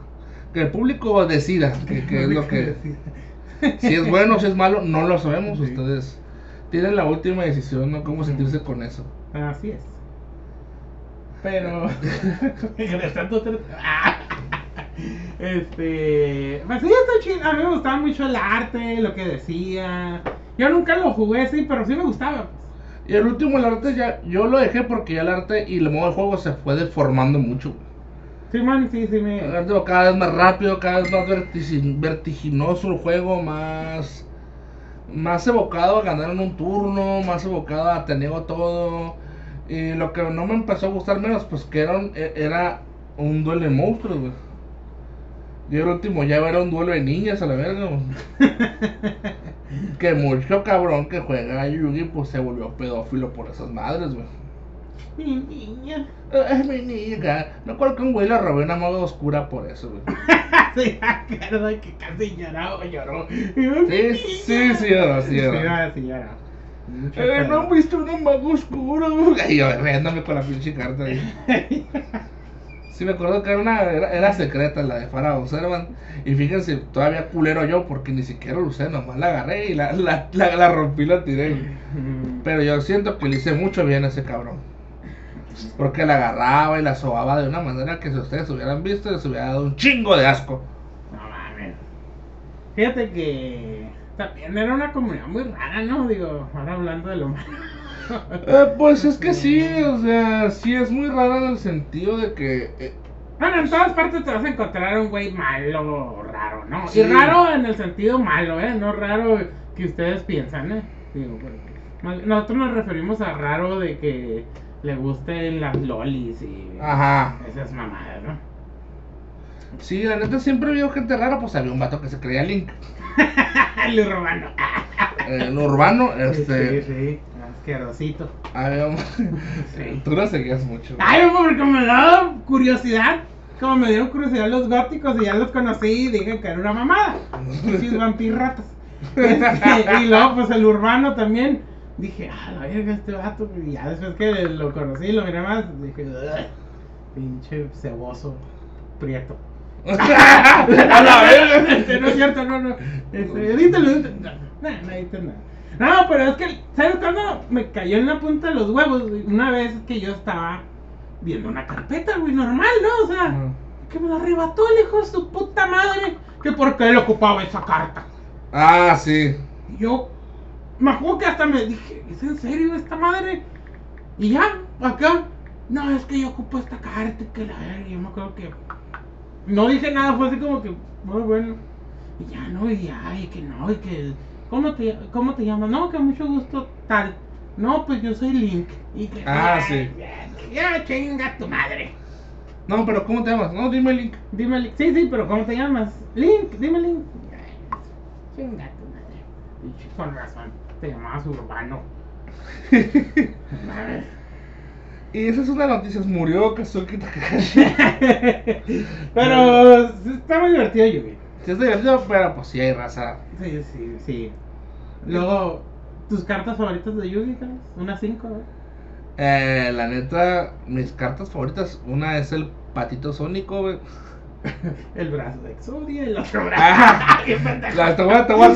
Que el público decida que, que es lo que. Si es bueno o si es malo, no lo sabemos. Sí. Ustedes tienen la última decisión, ¿no? Cómo sentirse con eso. Así es. Pero. Ah. Este. Pues sí, está chido. A mí me gustaba mucho el arte, lo que decía. Yo nunca lo jugué así, pero sí me gustaba. pues. Y el último, el arte, ya yo lo dejé porque ya el arte y el modo de juego se fue deformando mucho. Simón, sí, sí me. Cada vez más rápido, cada vez más vertigi- vertiginoso el juego, más. Más evocado a ganar en un turno, más evocado a te niego todo. Y lo que no me empezó a gustar menos, pues que era un, e- era un duelo de monstruos, güey. Y el último ya era un duelo de niñas a la verga. Que mucho cabrón que juega a Yugi, pues se volvió pedófilo por esas madres, güey. Mi niña. Es mi niña. Me acuerdo que un güey le robé una maga oscura por eso, güey. Sí, acuerdo que casi lloraba, lloró. Sí, sí, sí, sí, Sí, lloró. Eh, no han visto una maga oscura, güey. Y yo riéndome con la pinche carta ahí. Sí, me acuerdo que era, una, era, era secreta la de Farah Observan. Y fíjense, todavía culero yo porque ni siquiera lo usé, nomás la agarré y la, la, la, la rompí y la tiré. Pero yo siento que le hice mucho bien a ese cabrón. Porque la agarraba y la sobaba de una manera que si ustedes hubieran visto les hubiera dado un chingo de asco. No mames. Fíjate que también era una comunidad muy rara, ¿no? Digo, ahora hablando de lo malo. Eh, pues es que sí, o sea, sí es muy raro en el sentido de que... eh, Bueno, en todas partes te vas a encontrar un güey malo o raro, ¿no? Sí. Y raro en el sentido malo, ¿eh? No raro que ustedes piensan, ¿eh? Digo, porque nosotros nos referimos a raro de que le gusten las lolis y Ajá. esas mamadas, ¿no? Sí, la neta siempre habido gente rara, pues había un vato que se creía Link. Robando. Eh, En urbano, este... Sí, sí, asquerosito. Había un... Sí. Tú lo seguías mucho. Ay, porque me daba curiosidad. Como me dieron curiosidad los góticos y ya los conocí y dije que era una mamada. Pinches vampirratas. Este, y luego, pues el urbano también. Dije, ah, la verga, este vato. Y ya después que lo conocí lo miré más, dije, "Ugh, pinche ceboso, prieto. A la verga. Este, no es cierto, no, no. Este, edítalo, edítalo. No, no, no nada. No, pero es que, ¿sabes cuándo me cayó en la punta de los huevos? Una vez que yo estaba viendo una carpeta, güey, normal, ¿no? O sea, que me la arrebató el hijo de su puta madre. Que por qué le ocupaba esa carta. Ah, sí. Y yo, me acuerdo que hasta me dije, ¿es en serio esta madre? Y ya, acá, no, es que yo ocupo esta carta, que la verga, yo me acuerdo que no dije nada, fue así como que, muy bueno. Y ya, no, y ya, y que no, y que, ¿cómo te, cómo te llamas? No, que mucho gusto, tal. No, pues yo soy Link. Y que, Ah, "Ay, sí. Ya, chinga tu madre. No, pero ¿cómo te llamas? No, dime Link. Dime Link. Sí, sí, pero ¿cómo te llamas? Link, dime Link. Ay, Chinga tu madre. Y con razón, te llamabas Urbano. Y esa es una noticias. Murió Kazuki Takahashi. pero está muy divertido, Yugi. Sí, es divertido, pero pues sí hay raza. Sí, sí, sí. Luego, ¿tus cartas favoritas de Yugi? Carlos? Una 5, ¿no? Eh, la neta, mis cartas favoritas, una es el patito sónico, güey. El brazo de Exodia, el otro brazo. Ah, ¡Qué pendejo! la te voy a tomar.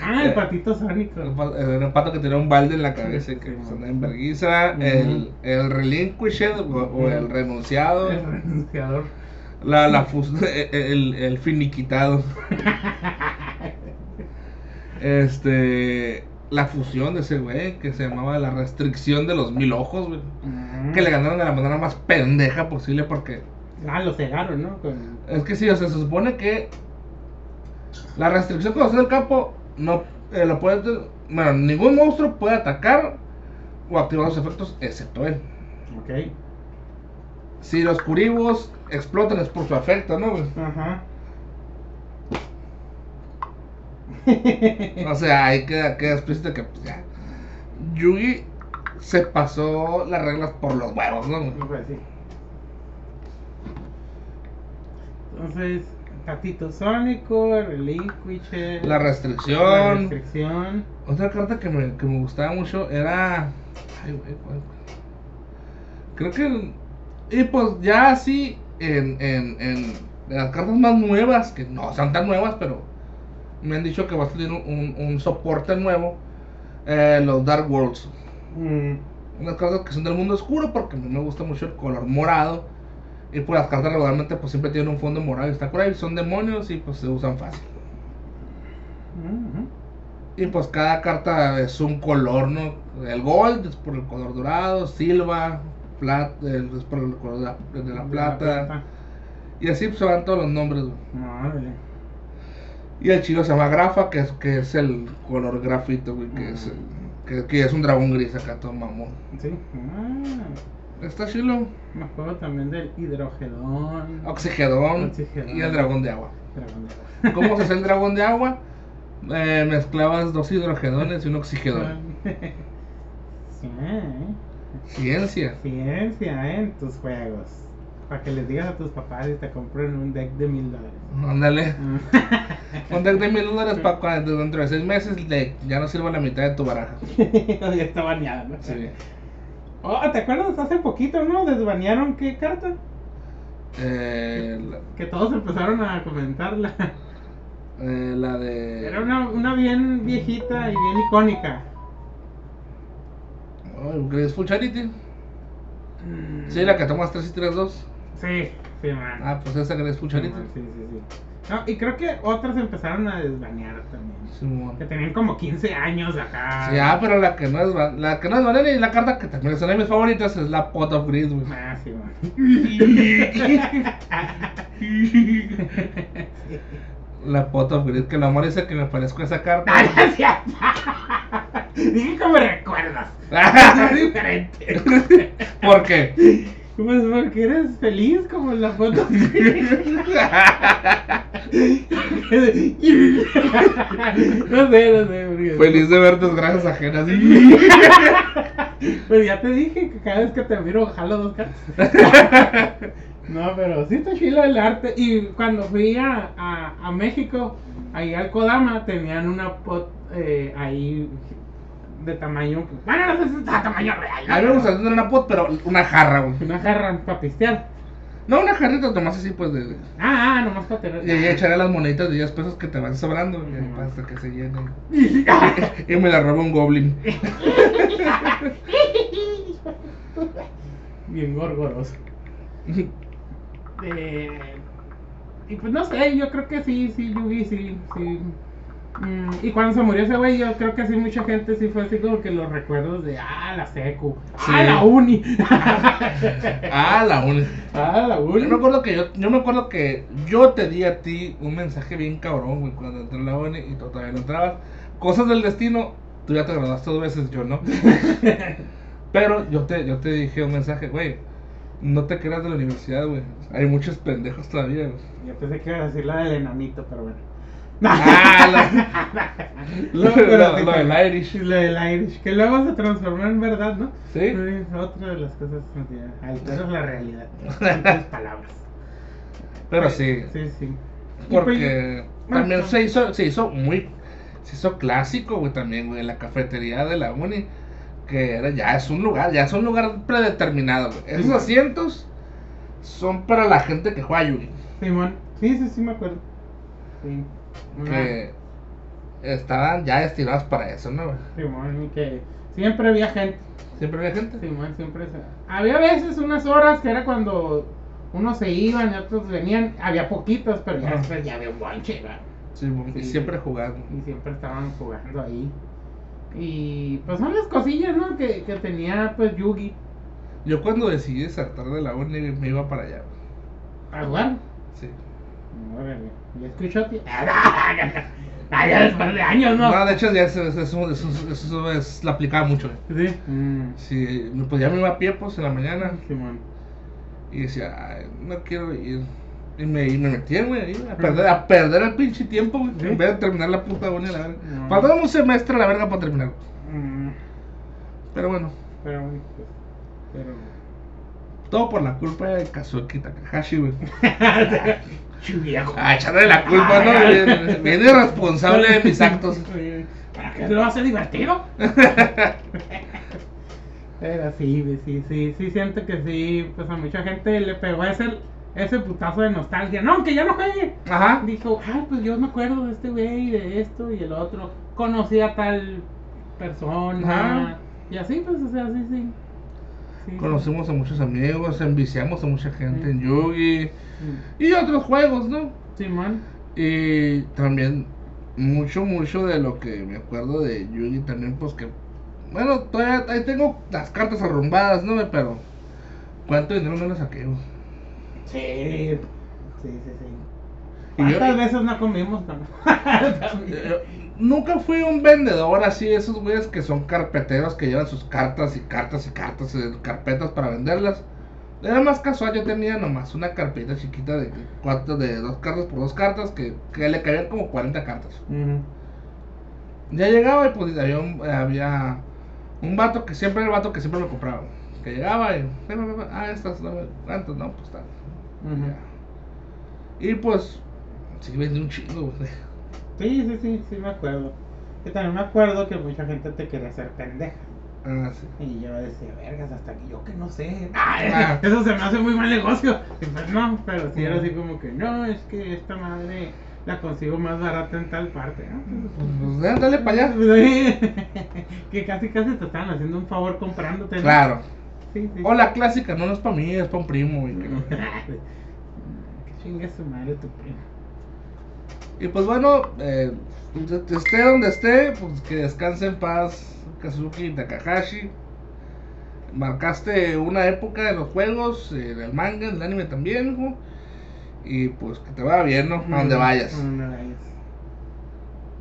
Ah, el patito sónico. pa- el pato que tenía un balde en la cabeza que andaba en vergüenza. El, el relinquished o, o el renunciado. El renunciador. La, la el, el finiquitado. Este. La fusión de ese güey que se llamaba la restricción de los mil ojos, güey. Que le ganaron de la manera más pendeja posible porque Ah, lo cegaron, ¿no? Con... es que sí, o sea, se supone que La restricción cuando estás en el campo, no eh, lo puede, bueno, ningún monstruo puede atacar o activar los efectos excepto él. Ok. Si los curibos explotan es por su efecto, ¿no? güey? Ajá. O sea, ahí queda, queda explícito que pues, ya. Yugi se pasó las reglas por los huevos, ¿no? güey? Pues sí. Entonces, Tatito Sónico, Relinquisher. La la restricción. Otra carta que me, que me gustaba mucho era. Ay, güey, ¿cuál? Creo que. Y pues ya así, en, en, en las cartas más nuevas, que no son tan nuevas, pero me han dicho que va a salir un, un- un soporte nuevo. eh, los Dark Worlds. Mm, Unas cartas que son del mundo oscuro, porque a mí me gusta mucho el color morado. Y pues las cartas regularmente pues siempre tienen un fondo morado y está por ahí. Son demonios y pues se usan fácil. ujú. Y pues cada carta es un color, ¿no? El gold es por el color dorado, silva, plata, es por el color de la, de la plata. Y así pues, se van todos los nombres. No, órale. Y el chilo se llama Grafa, que es, que es el color grafito, güey, que, es, que, que es un dragón gris acá, todo mamón. Sí. Ah, Está chilo. me acuerdo también del hidrogedón. Oxigedón Oxigedón. y el dragón de agua. Dragón de agua. ¿Cómo se hace el dragón de agua? Eh, mezclabas dos hidrogedones y un oxigedón. Sí, Ciencia. ciencia ¿eh? en tus juegos. Para que les digas a tus papás y te compren un deck de mil dólares. Ándale. Un deck de mil dólares para cuando dentro de seis meses ya no sirva la mitad de tu baraja. ya está baneada, ¿no? Sí. Oh, ¿te acuerdas? Hace poquito, ¿no? Desbanearon qué carta. Eh, la, Que todos empezaron a comentarla. eh, la de. Era una, una bien viejita y bien icónica. Oh, Graceful Charity. Sí, la que tomas 3 y tiras 2. Sí, sí, man. Ah, pues esa Graceful Sí, Charity. man, sí, sí, sí. No, y creo que otras empezaron a desbanear también. Que tenían como 15 años acá. Sí, ah, pero la que no es la que no es y la carta que también es una de mis favoritas es la Pot of Greed, güey. Ah, sí, man. La Pot of Greed, que el amor dice que me parezco a esa carta. Ah. Dije que me recuerdas. Es diferente. ¿Por qué? Pues porque eres feliz como en la foto. no sé, no sé. porque- Feliz de ver desgracias ajenas. Pues ya te dije que cada vez que te miro jalo dos cartas. No, pero sí está chido el arte. Y cuando fui a, a, a México, ahí al Kodama, tenían una pot eh, ahí de tamaño. pues, Bueno, no sé si está tamaño real. A mí me gusta tener una pot, pero una jarra, güey. Una jarra para pistear. No, una jarrita nomás así, pues, de... de- Ah, ah, nomás para tener. Y ahí echaré las moneditas de 10 pesos que te van sobrando, güey, hasta que se llenen. Y me la roba un goblin. Bien gorgoroso. Eh, y pues no sé, yo creo que sí, sí, Yugi, sí, sí. Mm, y cuando se murió ese güey, yo creo que sí, mucha gente sí fue así como que los recuerdos de, ah, la secu, Sí. ah, la uni, Ah, la uni. ah, la uni. Yo me acuerdo que yo, yo me acuerdo que yo te di a ti un mensaje bien cabrón, güey, cuando entré en la uni y tú todavía no entrabas. Cosas del destino, tú ya te graduaste dos veces, yo no. Pero yo te, yo te dije un mensaje, güey, no te creas de la universidad, güey. Hay muchos pendejos todavía, güey. Yo pensé que iba a decir la del enanito, pero bueno. Ah, Lo, del Irish. Lo del Irish, que luego se transformó en verdad, ¿no? Sí. Es otra de las cosas que alteras la realidad. En palabras. Pero sí, Sí, sí. Y porque pues, también se hizo, se hizo muy, se hizo clásico, güey, también, güey, la cafetería de la uni, que era, ya es un lugar, ya es un lugar predeterminado, güey. Esos Sí. asientos son para la gente que juega Yugi, Simón. Sí, sí, sí, me acuerdo. Sí. Que estaban ya destinados para eso, ¿no? Simón, y que siempre había gente. Siempre había gente. Simón, siempre se... Había veces unas horas que era cuando unos se iban y otros venían. Había poquitos, pero ya Ajá. después ya había un bonche. Sí, y siempre jugando. y siempre estaban jugando ahí. Y pues son las cosillas, ¿no? Que, que tenía pues Yugi Yo cuando decidí desertar de la uni me iba para allá, a jugar. Sí. Órale. ¿Y escuchote? Ah, ya después de años, ¿no? No, de hecho, ya eso, eso, eso, eso, eso es, la aplicaba mucho. eh. Sí. Mm. Sí, pues ya me iba a pie pues en la mañana Simón. y decía, Ay, no quiero ir. Y me, y me metí, güey, a perder, a perder el pinche tiempo, güey, Sí. en vez de terminar la puta uni, la verga. No. Faltaba un semestre a la verga para terminar. Mm. Pero bueno, Pero, pues, pero. todo por la culpa de Kazuki Takahashi, güey. Chu viejo. Ah, echarle la culpa, ¿no? Bien, bien irresponsable de mis actos. ¿Para qué lo hace divertido? Pero sí, sí, sí, sí, siento que sí, pues a mucha gente le pegó ese, ese putazo de nostalgia. No, aunque ya no juegue. Ajá. Dijo, ay, pues yo me acuerdo de este güey, de esto y el otro. Conocí a tal persona. Ajá. Y así, pues, o sea, sí, sí. Sí, Conocimos a muchos amigos, enviciamos a mucha gente en Yugi sí. y otros juegos, ¿no? Simón. Y también mucho, mucho de lo que me acuerdo de Yugi también, pues que, bueno, todavía ahí tengo las cartas arrumbadas, ¿no? Pero, ¿cuánto dinero no le saqué? Sí. Sí, sí, sí. ¿Cuántas veces no comimos? no? Nunca fui un vendedor así, esos güeyes que son carpeteros que llevan sus cartas y cartas y cartas y carpetas para venderlas. Era más casual, yo tenía nomás una carpeta chiquita de cuatro, de dos cartas por dos cartas que, que le cabían como 40 cartas. Ya llegaba y pues había un, había un vato que siempre era el vato que siempre me compraba. Que llegaba y, "Ven, ven, ven, ah, estas, no, ¿cuántas? No, pues tal. Y pues, sí vendí un chingo, güey. Sí, sí, sí, sí me acuerdo. Y también me acuerdo que mucha gente te quería hacer pendeja. Ah, sí. Y yo decía, vergas, hasta que yo que no sé. Ah. Eso se me hace muy mal negocio. Y pues no, pero sí era así como que, no, es que esta madre la consigo más barata en tal parte. ¿no? Pues, pues, dale para allá. Que casi casi te estaban haciendo un favor comprándote. ¿no? Claro. Sí, sí. O la clásica, no, no es para mí, es para un primo. güey, que que chingue su madre tu primo. Y pues bueno, eh, esté donde esté, pues que descanse en paz Kazuki Takahashi. Marcaste una época de los juegos, eh, del manga, del anime también, hijo. Y pues que te vaya bien, ¿no? A donde vayas. A donde vayas.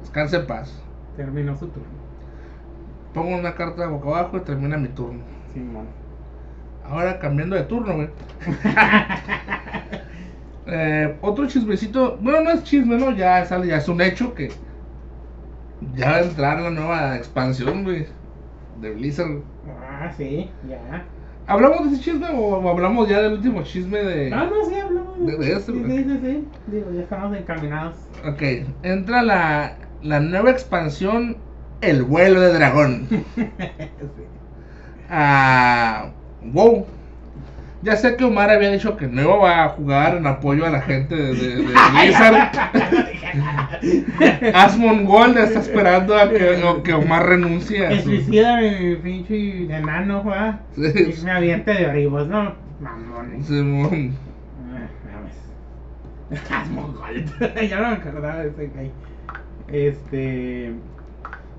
Descanse en paz. Terminó su turno. Pongo una carta boca abajo y termina mi turno. Simón. Ahora cambiando de turno, güey. Eh, otro chismecito, bueno, no es chisme, ¿no? Ya, sale, ya es un hecho que ya va a entrar la nueva expansión, güey, de Blizzard. Ah, sí, ya. ¿Hablamos de ese chisme o, hablamos ya del último chisme de... No, no, sí, hablamos de- de eso, Sí, sí, sí, sí. Digo, ya estamos encaminados. Ok, entra la, la nueva expansión, El vuelo de dragón. sí. Ah, wow. Ya sé que Omar había dicho que no iba a jugar en apoyo a la gente de, de, de Blizzard. Asmon Gold está esperando a que, a que Omar renuncie a Que su... suicida mi pinche enano, ¿verdad? Sí. Y me aviente de oribos, ¿no? Mamones. Simón. Ah, mames. Asmongold. ya no me acordaba de ese güey. Este.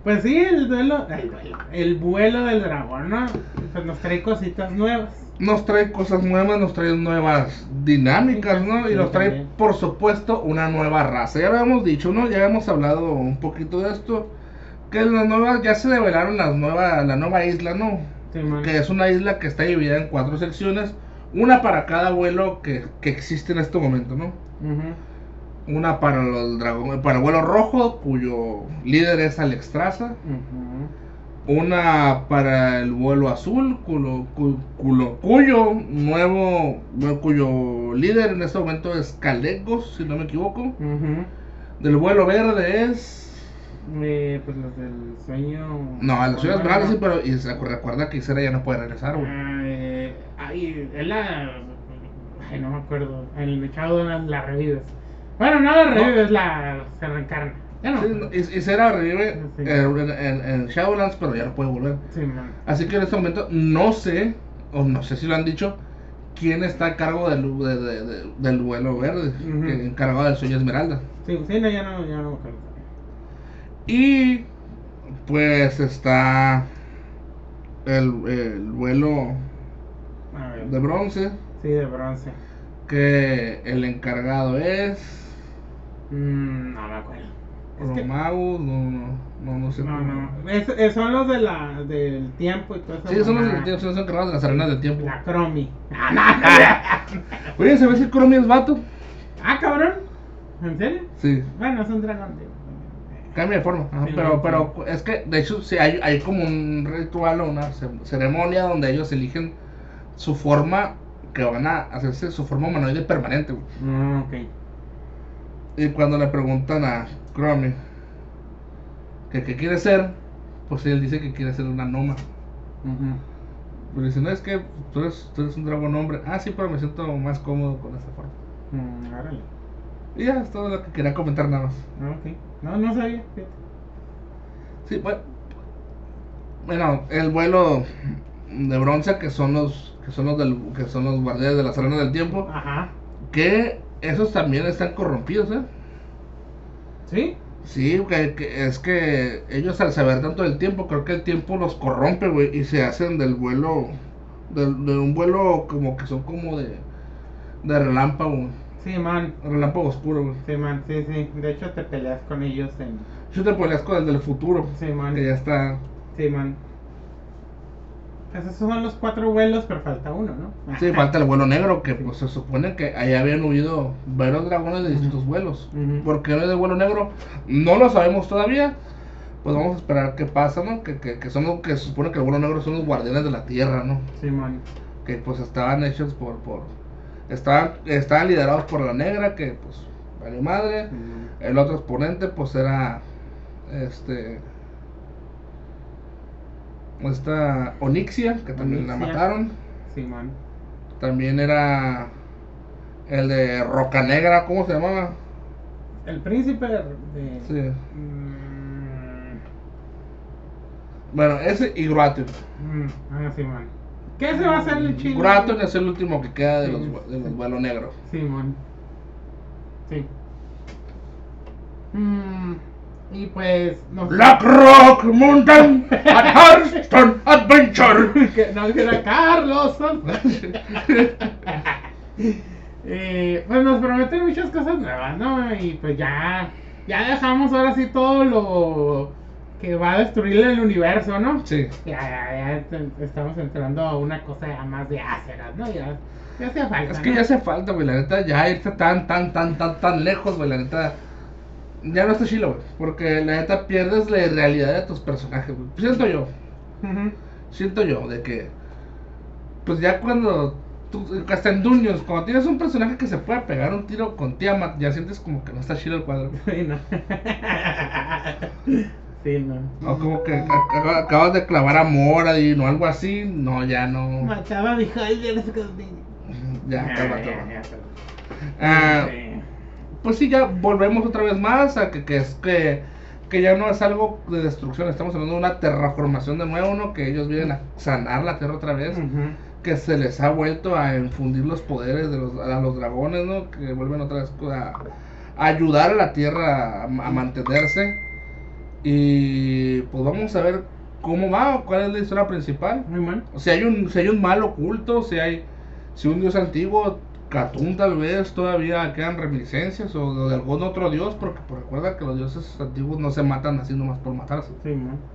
Pues sí, el duelo. El duelo. El vuelo del dragón, ¿no? Pues nos trae cositas nuevas. Nos trae cosas nuevas, nos trae nuevas dinámicas, ¿no? Y nos trae, por supuesto, una nueva raza. Ya habíamos dicho, ¿no? Ya habíamos hablado un poquito de esto. Que las nuevas, ya se revelaron las nuevas, la nueva isla, ¿no? Sí, que es una isla que está dividida en cuatro secciones, una para cada vuelo que, que existe en este momento, ¿no? Una para el dragón, para el vuelo rojo, cuyo líder es Alex Traza, ujú. Una para el vuelo azul, culo- cu- culo- cuyo nuevo, cuyo líder en este momento es Calegos, si no me equivoco. Del vuelo verde es Eh, pues los del sueño. no, Ciudad Ah, Esmeralda sí, pero y se recuerda que Isera ya no puede regresar, güey. Ah, eh, ay, es la. Ay, no me acuerdo. El Mechado la, la revives. Bueno, no la revives, la. Se reencarna. Ya no. Sí, no, Is- Isera revive Sí. eh, en, en- en Shadowlands, pero ya no puede volver. Sí, man. Así que en este momento no sé, o no sé si lo han dicho, quién está a cargo del, de- de- de- del vuelo verde, Ujú. que- encargado del sueño Esmeralda. Sí, sí, no, ya no, ya no. Y pues está el, el vuelo de bronce, Sí, de bronce. que el encargado es Mm, no me acuerdo. Romagus, no, no, no, no sé. no, cómo. no. Es, es- son los de la, del tiempo y todo eso. Sí, son los mamá. que son los encargados de las arenas del tiempo. La Cromi. Ah, no, no. Oye, ¿se ve si Chromie es vato? ah, cabrón. ¿En serio? Sí. Bueno, es un dragón. tío. Cambia de forma, ajá, Sí, pero, sí. pero es que de hecho sí hay, hay como un ritual o una ce- ceremonia donde ellos eligen su forma que van a hacerse su forma humanoide permanente. güey. Ah, ok. Y cuando le preguntan a Chromie que qué quiere ser, pues él dice que quiere ser una noma. Ujú. Pero dice, no es que tú eres, tú eres un dragón hombre. Ah, sí, pero me siento más cómodo con esa forma. Mm. Y ya, es todo lo que quería comentar nada más. Ah, ok. No, no sabía. Sí, bueno. Bueno, el vuelo de bronce que son los que son los del, que son los guardianes de las arenas del tiempo, Ajá. que esos también están corrompidos, ¿eh? ¿Sí? Sí, que, que es que ellos al saber tanto del tiempo, creo que el tiempo los corrompe, güey, y se hacen del vuelo del- de, un vuelo como que son como de de relámpago, Sí, man. relámpago oscuro, güey. Sí, man. Sí, sí. De hecho, te peleas con ellos en. Yo te peleas con el del futuro, Sí, man. que ya está Sí, man. Esos son los cuatro vuelos, pero falta uno, ¿no? Sí, falta el vuelo negro, que pues se supone que ahí habían huido varios dragones de distintos vuelos. Ujú. ¿Por qué no es de vuelo negro? No lo sabemos todavía. Pues vamos a esperar qué pasa, ¿no? Que, que, que son los que se supone que el vuelo negro son los guardianes de la tierra, ¿no? Sí, man. Que pues estaban hechos por, por, estaban, estaban liderados por la negra, que pues, valió madre. El otro exponente pues era, este, esta Onixia, que también la mataron. Sí, man. También era el de Roca Negra, ¿cómo se llamaba? El príncipe de. Sí. Mm, Bueno, ese y mm, ah, sí, man. ¿Qué se va a hacer el chino? Gruaton es el último que queda de Sí, los, de los sí. vuelos negros. Sí, man. Sí. Mm, y pues. No sé. Black Rock Mountain at Hearthstone Adventure. que no que era Carlos. Eh, pues nos prometen muchas cosas nuevas, ¿no? Y pues ya, ya dejamos ahora sí todo lo que va a destruir el universo, ¿no? Sí. Ya, ya, ya estamos entrando a una cosa ya más de áceras, ¿no? Ya, ya hace falta. Es que ¿no? ya hace falta, güey, la neta, ya irse tan, tan, tan, tan, tan lejos, güey, la neta. Ya no está chilo, güey. Porque la neta pierdes la realidad de tus personajes, güey. Siento yo, siento yo, de que. Pues ya cuando. Tú, hasta en Dungeons, cuando tienes un personaje que se puede pegar un tiro con Tiamat, ya sientes como que no está chido el cuadro. Sí, no. sí, no. O como que ac- acabas de clavar a Moradin o algo así, no, ya no. Mataba a mi Heider. Ya, calma, ya, calma. ya, Ah, Sí. Pues sí, ya volvemos otra vez más a que, que es que, que ya no es algo de destrucción, estamos hablando de una terraformación de nuevo, ¿no? Que ellos vienen a sanar la tierra otra vez, que se les ha vuelto a infundir los poderes de los, a los dragones, ¿no? Que vuelven otra vez a, a ayudar a la tierra a, a mantenerse. Y pues vamos a ver cómo va, cuál es la historia principal. Muy mal. Si hay un, si hay un mal oculto, si hay si un dios antiguo, Catún tal vez todavía quedan reminiscencias o de algún otro dios, porque pues, recuerda que los dioses antiguos no se matan así nomás por matarse. Sí, man.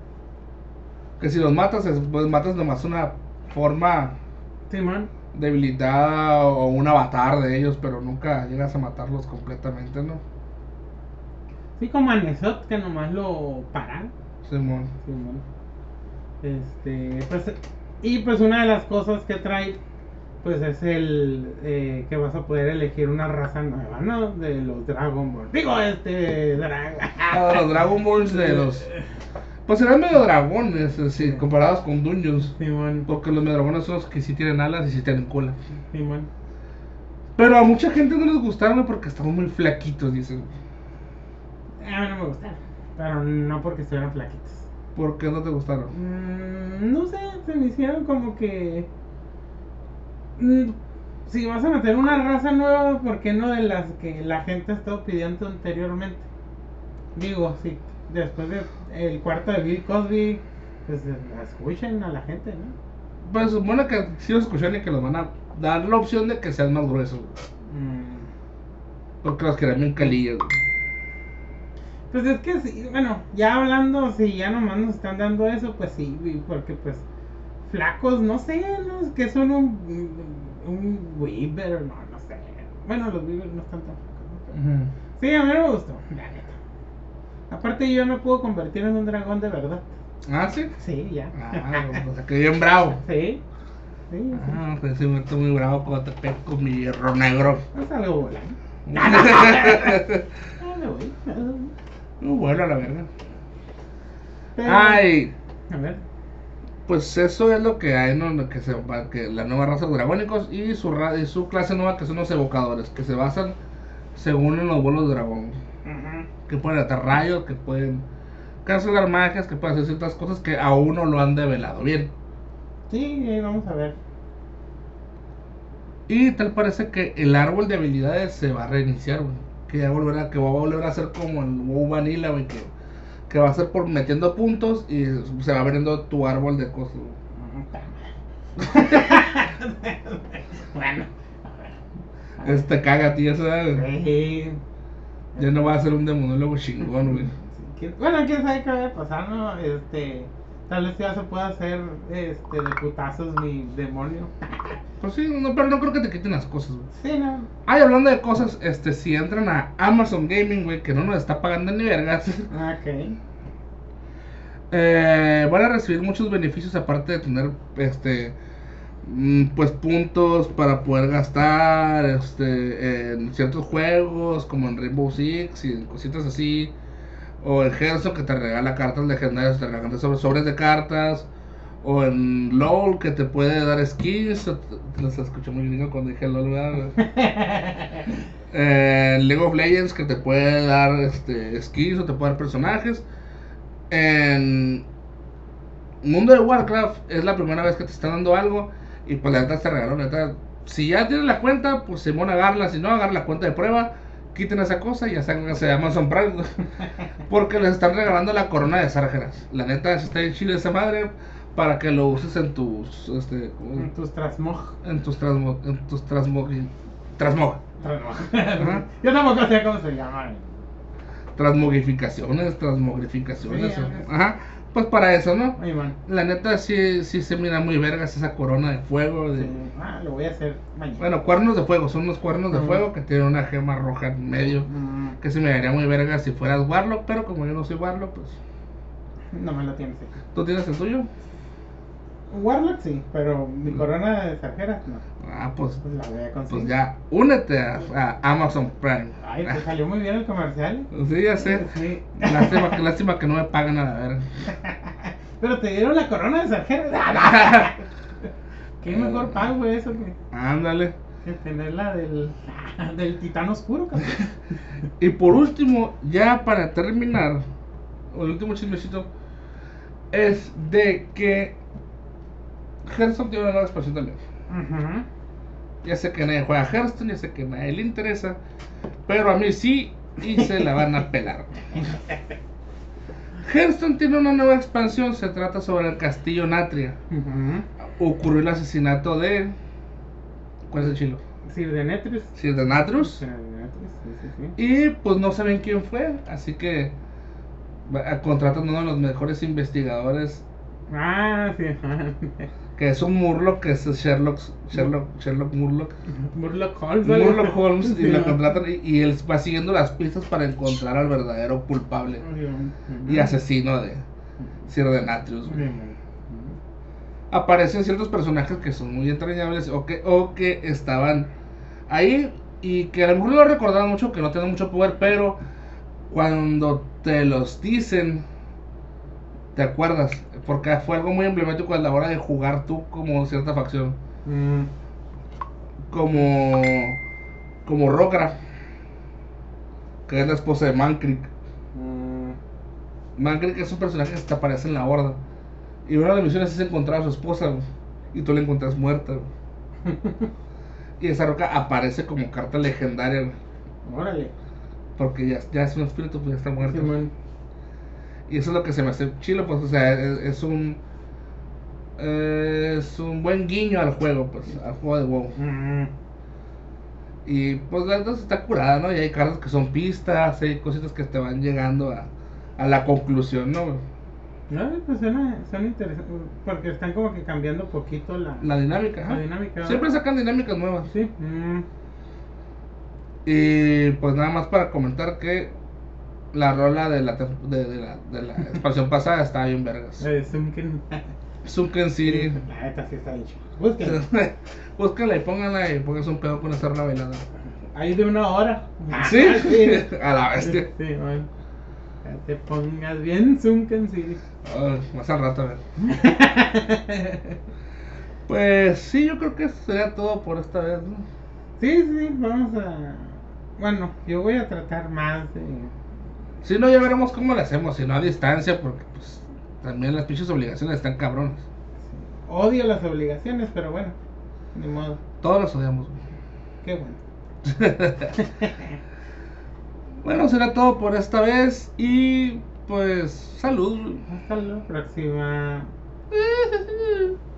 Que si los matas, es- pues matas nomás una forma Sí, man. debilitada o un avatar de ellos, pero nunca llegas a matarlos completamente, ¿no? Sí, como a Nesot, que nomás lo paran. Simón. Sí, man. Este, pues, y pues una de las cosas que trae, pues es el eh, que vas a poder elegir una raza nueva, ¿no? De los Dragon Ball. Digo, este, Dragon. Ah, los Dragon Balls de los. Pues serán medio dragones, así, comparados con Dungeons. Simón, Porque los medio dragones son los que sí tienen alas y sí tienen cola. Simón. Pero a mucha gente no les gustaron porque estaban muy flaquitos, dicen. A mí no me gustaron, pero no porque estuvieran flaquitos. ¿Por qué no te gustaron? Mm, no sé, se me hicieron como que. Mm, si vas a meter una raza nueva, ¿por qué no de las que la gente ha estado pidiendo anteriormente? Digo, sí, después de el cuarto de Bill Cosby, pues eh, escuchen a la gente, ¿no? Pues supone que sí los escuchan y que los van a dar la opción de que sean más gruesos. Mm, Porque los querían bien calillos. Pues es que sí, bueno, ya hablando, si ya nomás nos están dando eso, pues sí, porque pues flacos, no sé, ¿no? Es que son un, un Weaver, no, no sé. Bueno, los Weaver no están tan flacos, ¿no? Pero- Ujú. Sí, a mí me gustó, la neta. Aparte yo me puedo convertir en un dragón de verdad. Ah, sí. Sí, ya. Ah, o sea, que bien bravo. Sí. Sí, sí. Ah, pues sí, me estoy muy bravo cuando te pego con mi hierro negro. No salgo volando. Ah, me voy. Muy bueno, la verdad. Pero- Ay, A ver. Pues eso es lo que hay, ¿no? Lo que se va- que la nueva raza de dragónicos y su, ra- y su clase nueva que son los evocadores, que se basan según en los vuelos de dragón. Que pueden atar rayos, que pueden cancelar magias, que pueden hacer ciertas cosas que aún no lo han develado bien. Sí, ahí vamos a ver. Y tal parece que el árbol de habilidades se va a reiniciar, güey. Que ya volverá, que va a volver a ser como el WoW Vanilla, güey. Que, que va a ser por metiendo puntos y se va abriendo tu árbol de cosas, bueno, Este caga a ti, eso, güey. Sí. Ya no va a ser un demonólogo chingón, güey. ¿Quién- Bueno, quién sabe qué va a pasar, ¿no? Este. Tal vez ya se pueda hacer este, de putazos mi demonio. Pues sí, no, pero no creo que te quiten las cosas, güey. Sí, no. Ay, hablando de cosas, este, si entran a Amazon Gaming, güey, que no nos está pagando ni vergas, Ok. eh, van a recibir muchos beneficios aparte de tener, este, mm, pues puntos para poder gastar, este, en ciertos juegos, como en Rainbow Six y en cositas así, o en Hearthstone que te regala cartas legendarias, te regalan sobre, sobres de cartas, o en LOL que te puede dar no se escuchó muy bien cuando dije LOL, ¿verdad? Eh, en League of Legends que te puede dar este, skins o te puede dar personajes. En Mundo de Warcraft es la primera vez que te están dando algo y pues la neta te regalaron, la neta. Si ya tienes la cuenta, pues Simón agarra, si no, agarra la cuenta de prueba, quiten esa cosa y ya se Amazon Prime. Porque les están regalando la corona de Sargeras. La neta, si está en Chile esa madre, para que lo uses en tus, este. En tus trasmoj. en tus transmo, en tus transmog, transmog, Trasmoj. Yo tampoco sé cómo se llama. transmogificaciones, transmogrificaciones, Sí, ajá, pues para eso, ¿no? Man. La neta sí, sí se mira muy vergas esa corona de fuego, de, Sí. Ah, lo voy a hacer mañana. bueno, cuernos de fuego, son unos cuernos de fuego que tienen una gema roja en medio, que se me daría muy vergas si fueras Warlock, pero como yo no soy Warlock, pues, no me lo tienes. ¿tú tienes el tuyo? Warlock sí, pero mi Mm. corona de sarjeras no. Ah, pues, Pues la voy a conseguir. pues ya, únete a, a Amazon Prime. Ay, te salió muy bien el comercial. Sí, ya sé. Sí. Lástima, que- lástima que no me pagan a la verga. Pero te dieron la corona de sarjeras. Qué mejor pago eso que, Ándale. que tener la del, del titán oscuro. cabrón. Y por último, ya para terminar, el último chismecito es de que Hearthstone tiene una nueva expansión también. Ya sé que nadie juega Hearthstone, ya sé que a nadie le interesa, pero a mí sí y se la van a pelar. Hearthstone tiene una nueva expansión, se trata sobre el castillo Natria. Ocurrió el asesinato de... ¿Cuál es el chilo? Sí, de Netris. Sí, de Natrus. Sí, sí, sí. Y pues no saben quién fue, así que contratan a uno de los mejores investigadores, Ah, sí. que es un Murloc, que es Sherlock, Sherlock, Sherlock Murloc. Murloc Holmes. Murloc Holmes, y lo contratan y, y él va siguiendo las pistas para encontrar al verdadero culpable y asesino de Sierra de Natrius. güey. Ujú. Aparecen ciertos personajes que son muy entrañables o que, o que estaban ahí y que a lo mejor no lo recordaban mucho, que no tienen mucho poder, pero cuando te los dicen, te acuerdas, porque fue algo muy emblemático a la hora de jugar tú como cierta facción, Mm. como como Rogra, que es la esposa de Mankrik. Mm. Es un personaje que te aparece en la horda. Y una de las misiones es encontrar a su esposa, güey, y tú la encuentras muerta. Y esa roca aparece como carta legendaria, güey, Órale. porque ya, ya es un espíritu, pues ya está muerto. Y eso es lo que se me hace chilo, pues, o sea, es, es un. Es un buen guiño al juego, pues, al juego de WoW. Mm. Y pues la está curada, ¿no? Y hay cartas que son pistas, hay cositas que te van llegando a, a la conclusión, ¿no? No, pues suena, suena interesante. Porque están como que cambiando poquito la, La dinámica, la dinámica. Siempre sacan dinámicas nuevas. Sí. mm, Y pues nada más para comentar que la rola de la, de, de la, de la expansión pasada está bien vergas. eh, Sunken. Sunken City. La neta sí está dicho. Búsquenlo. Búsquenla y pónganla y pónganse un pedo con hacer la bailada. Ahí de una hora. ¿Sí? sí. A la bestia. Sí, bueno. Ya te pongas bien Sunken City. Más al rato, a ver. Pues sí, yo creo que eso sería todo por esta vez, ¿no? Sí, sí, vamos a. Bueno, yo voy a tratar más de. Si no, ya veremos cómo le hacemos, si no a distancia, porque pues también las pinches obligaciones están cabrones. Odio las obligaciones, pero bueno, ni modo. Todos las odiamos. güey. Qué bueno. Bueno, será todo por esta vez y pues salud. Hasta la próxima.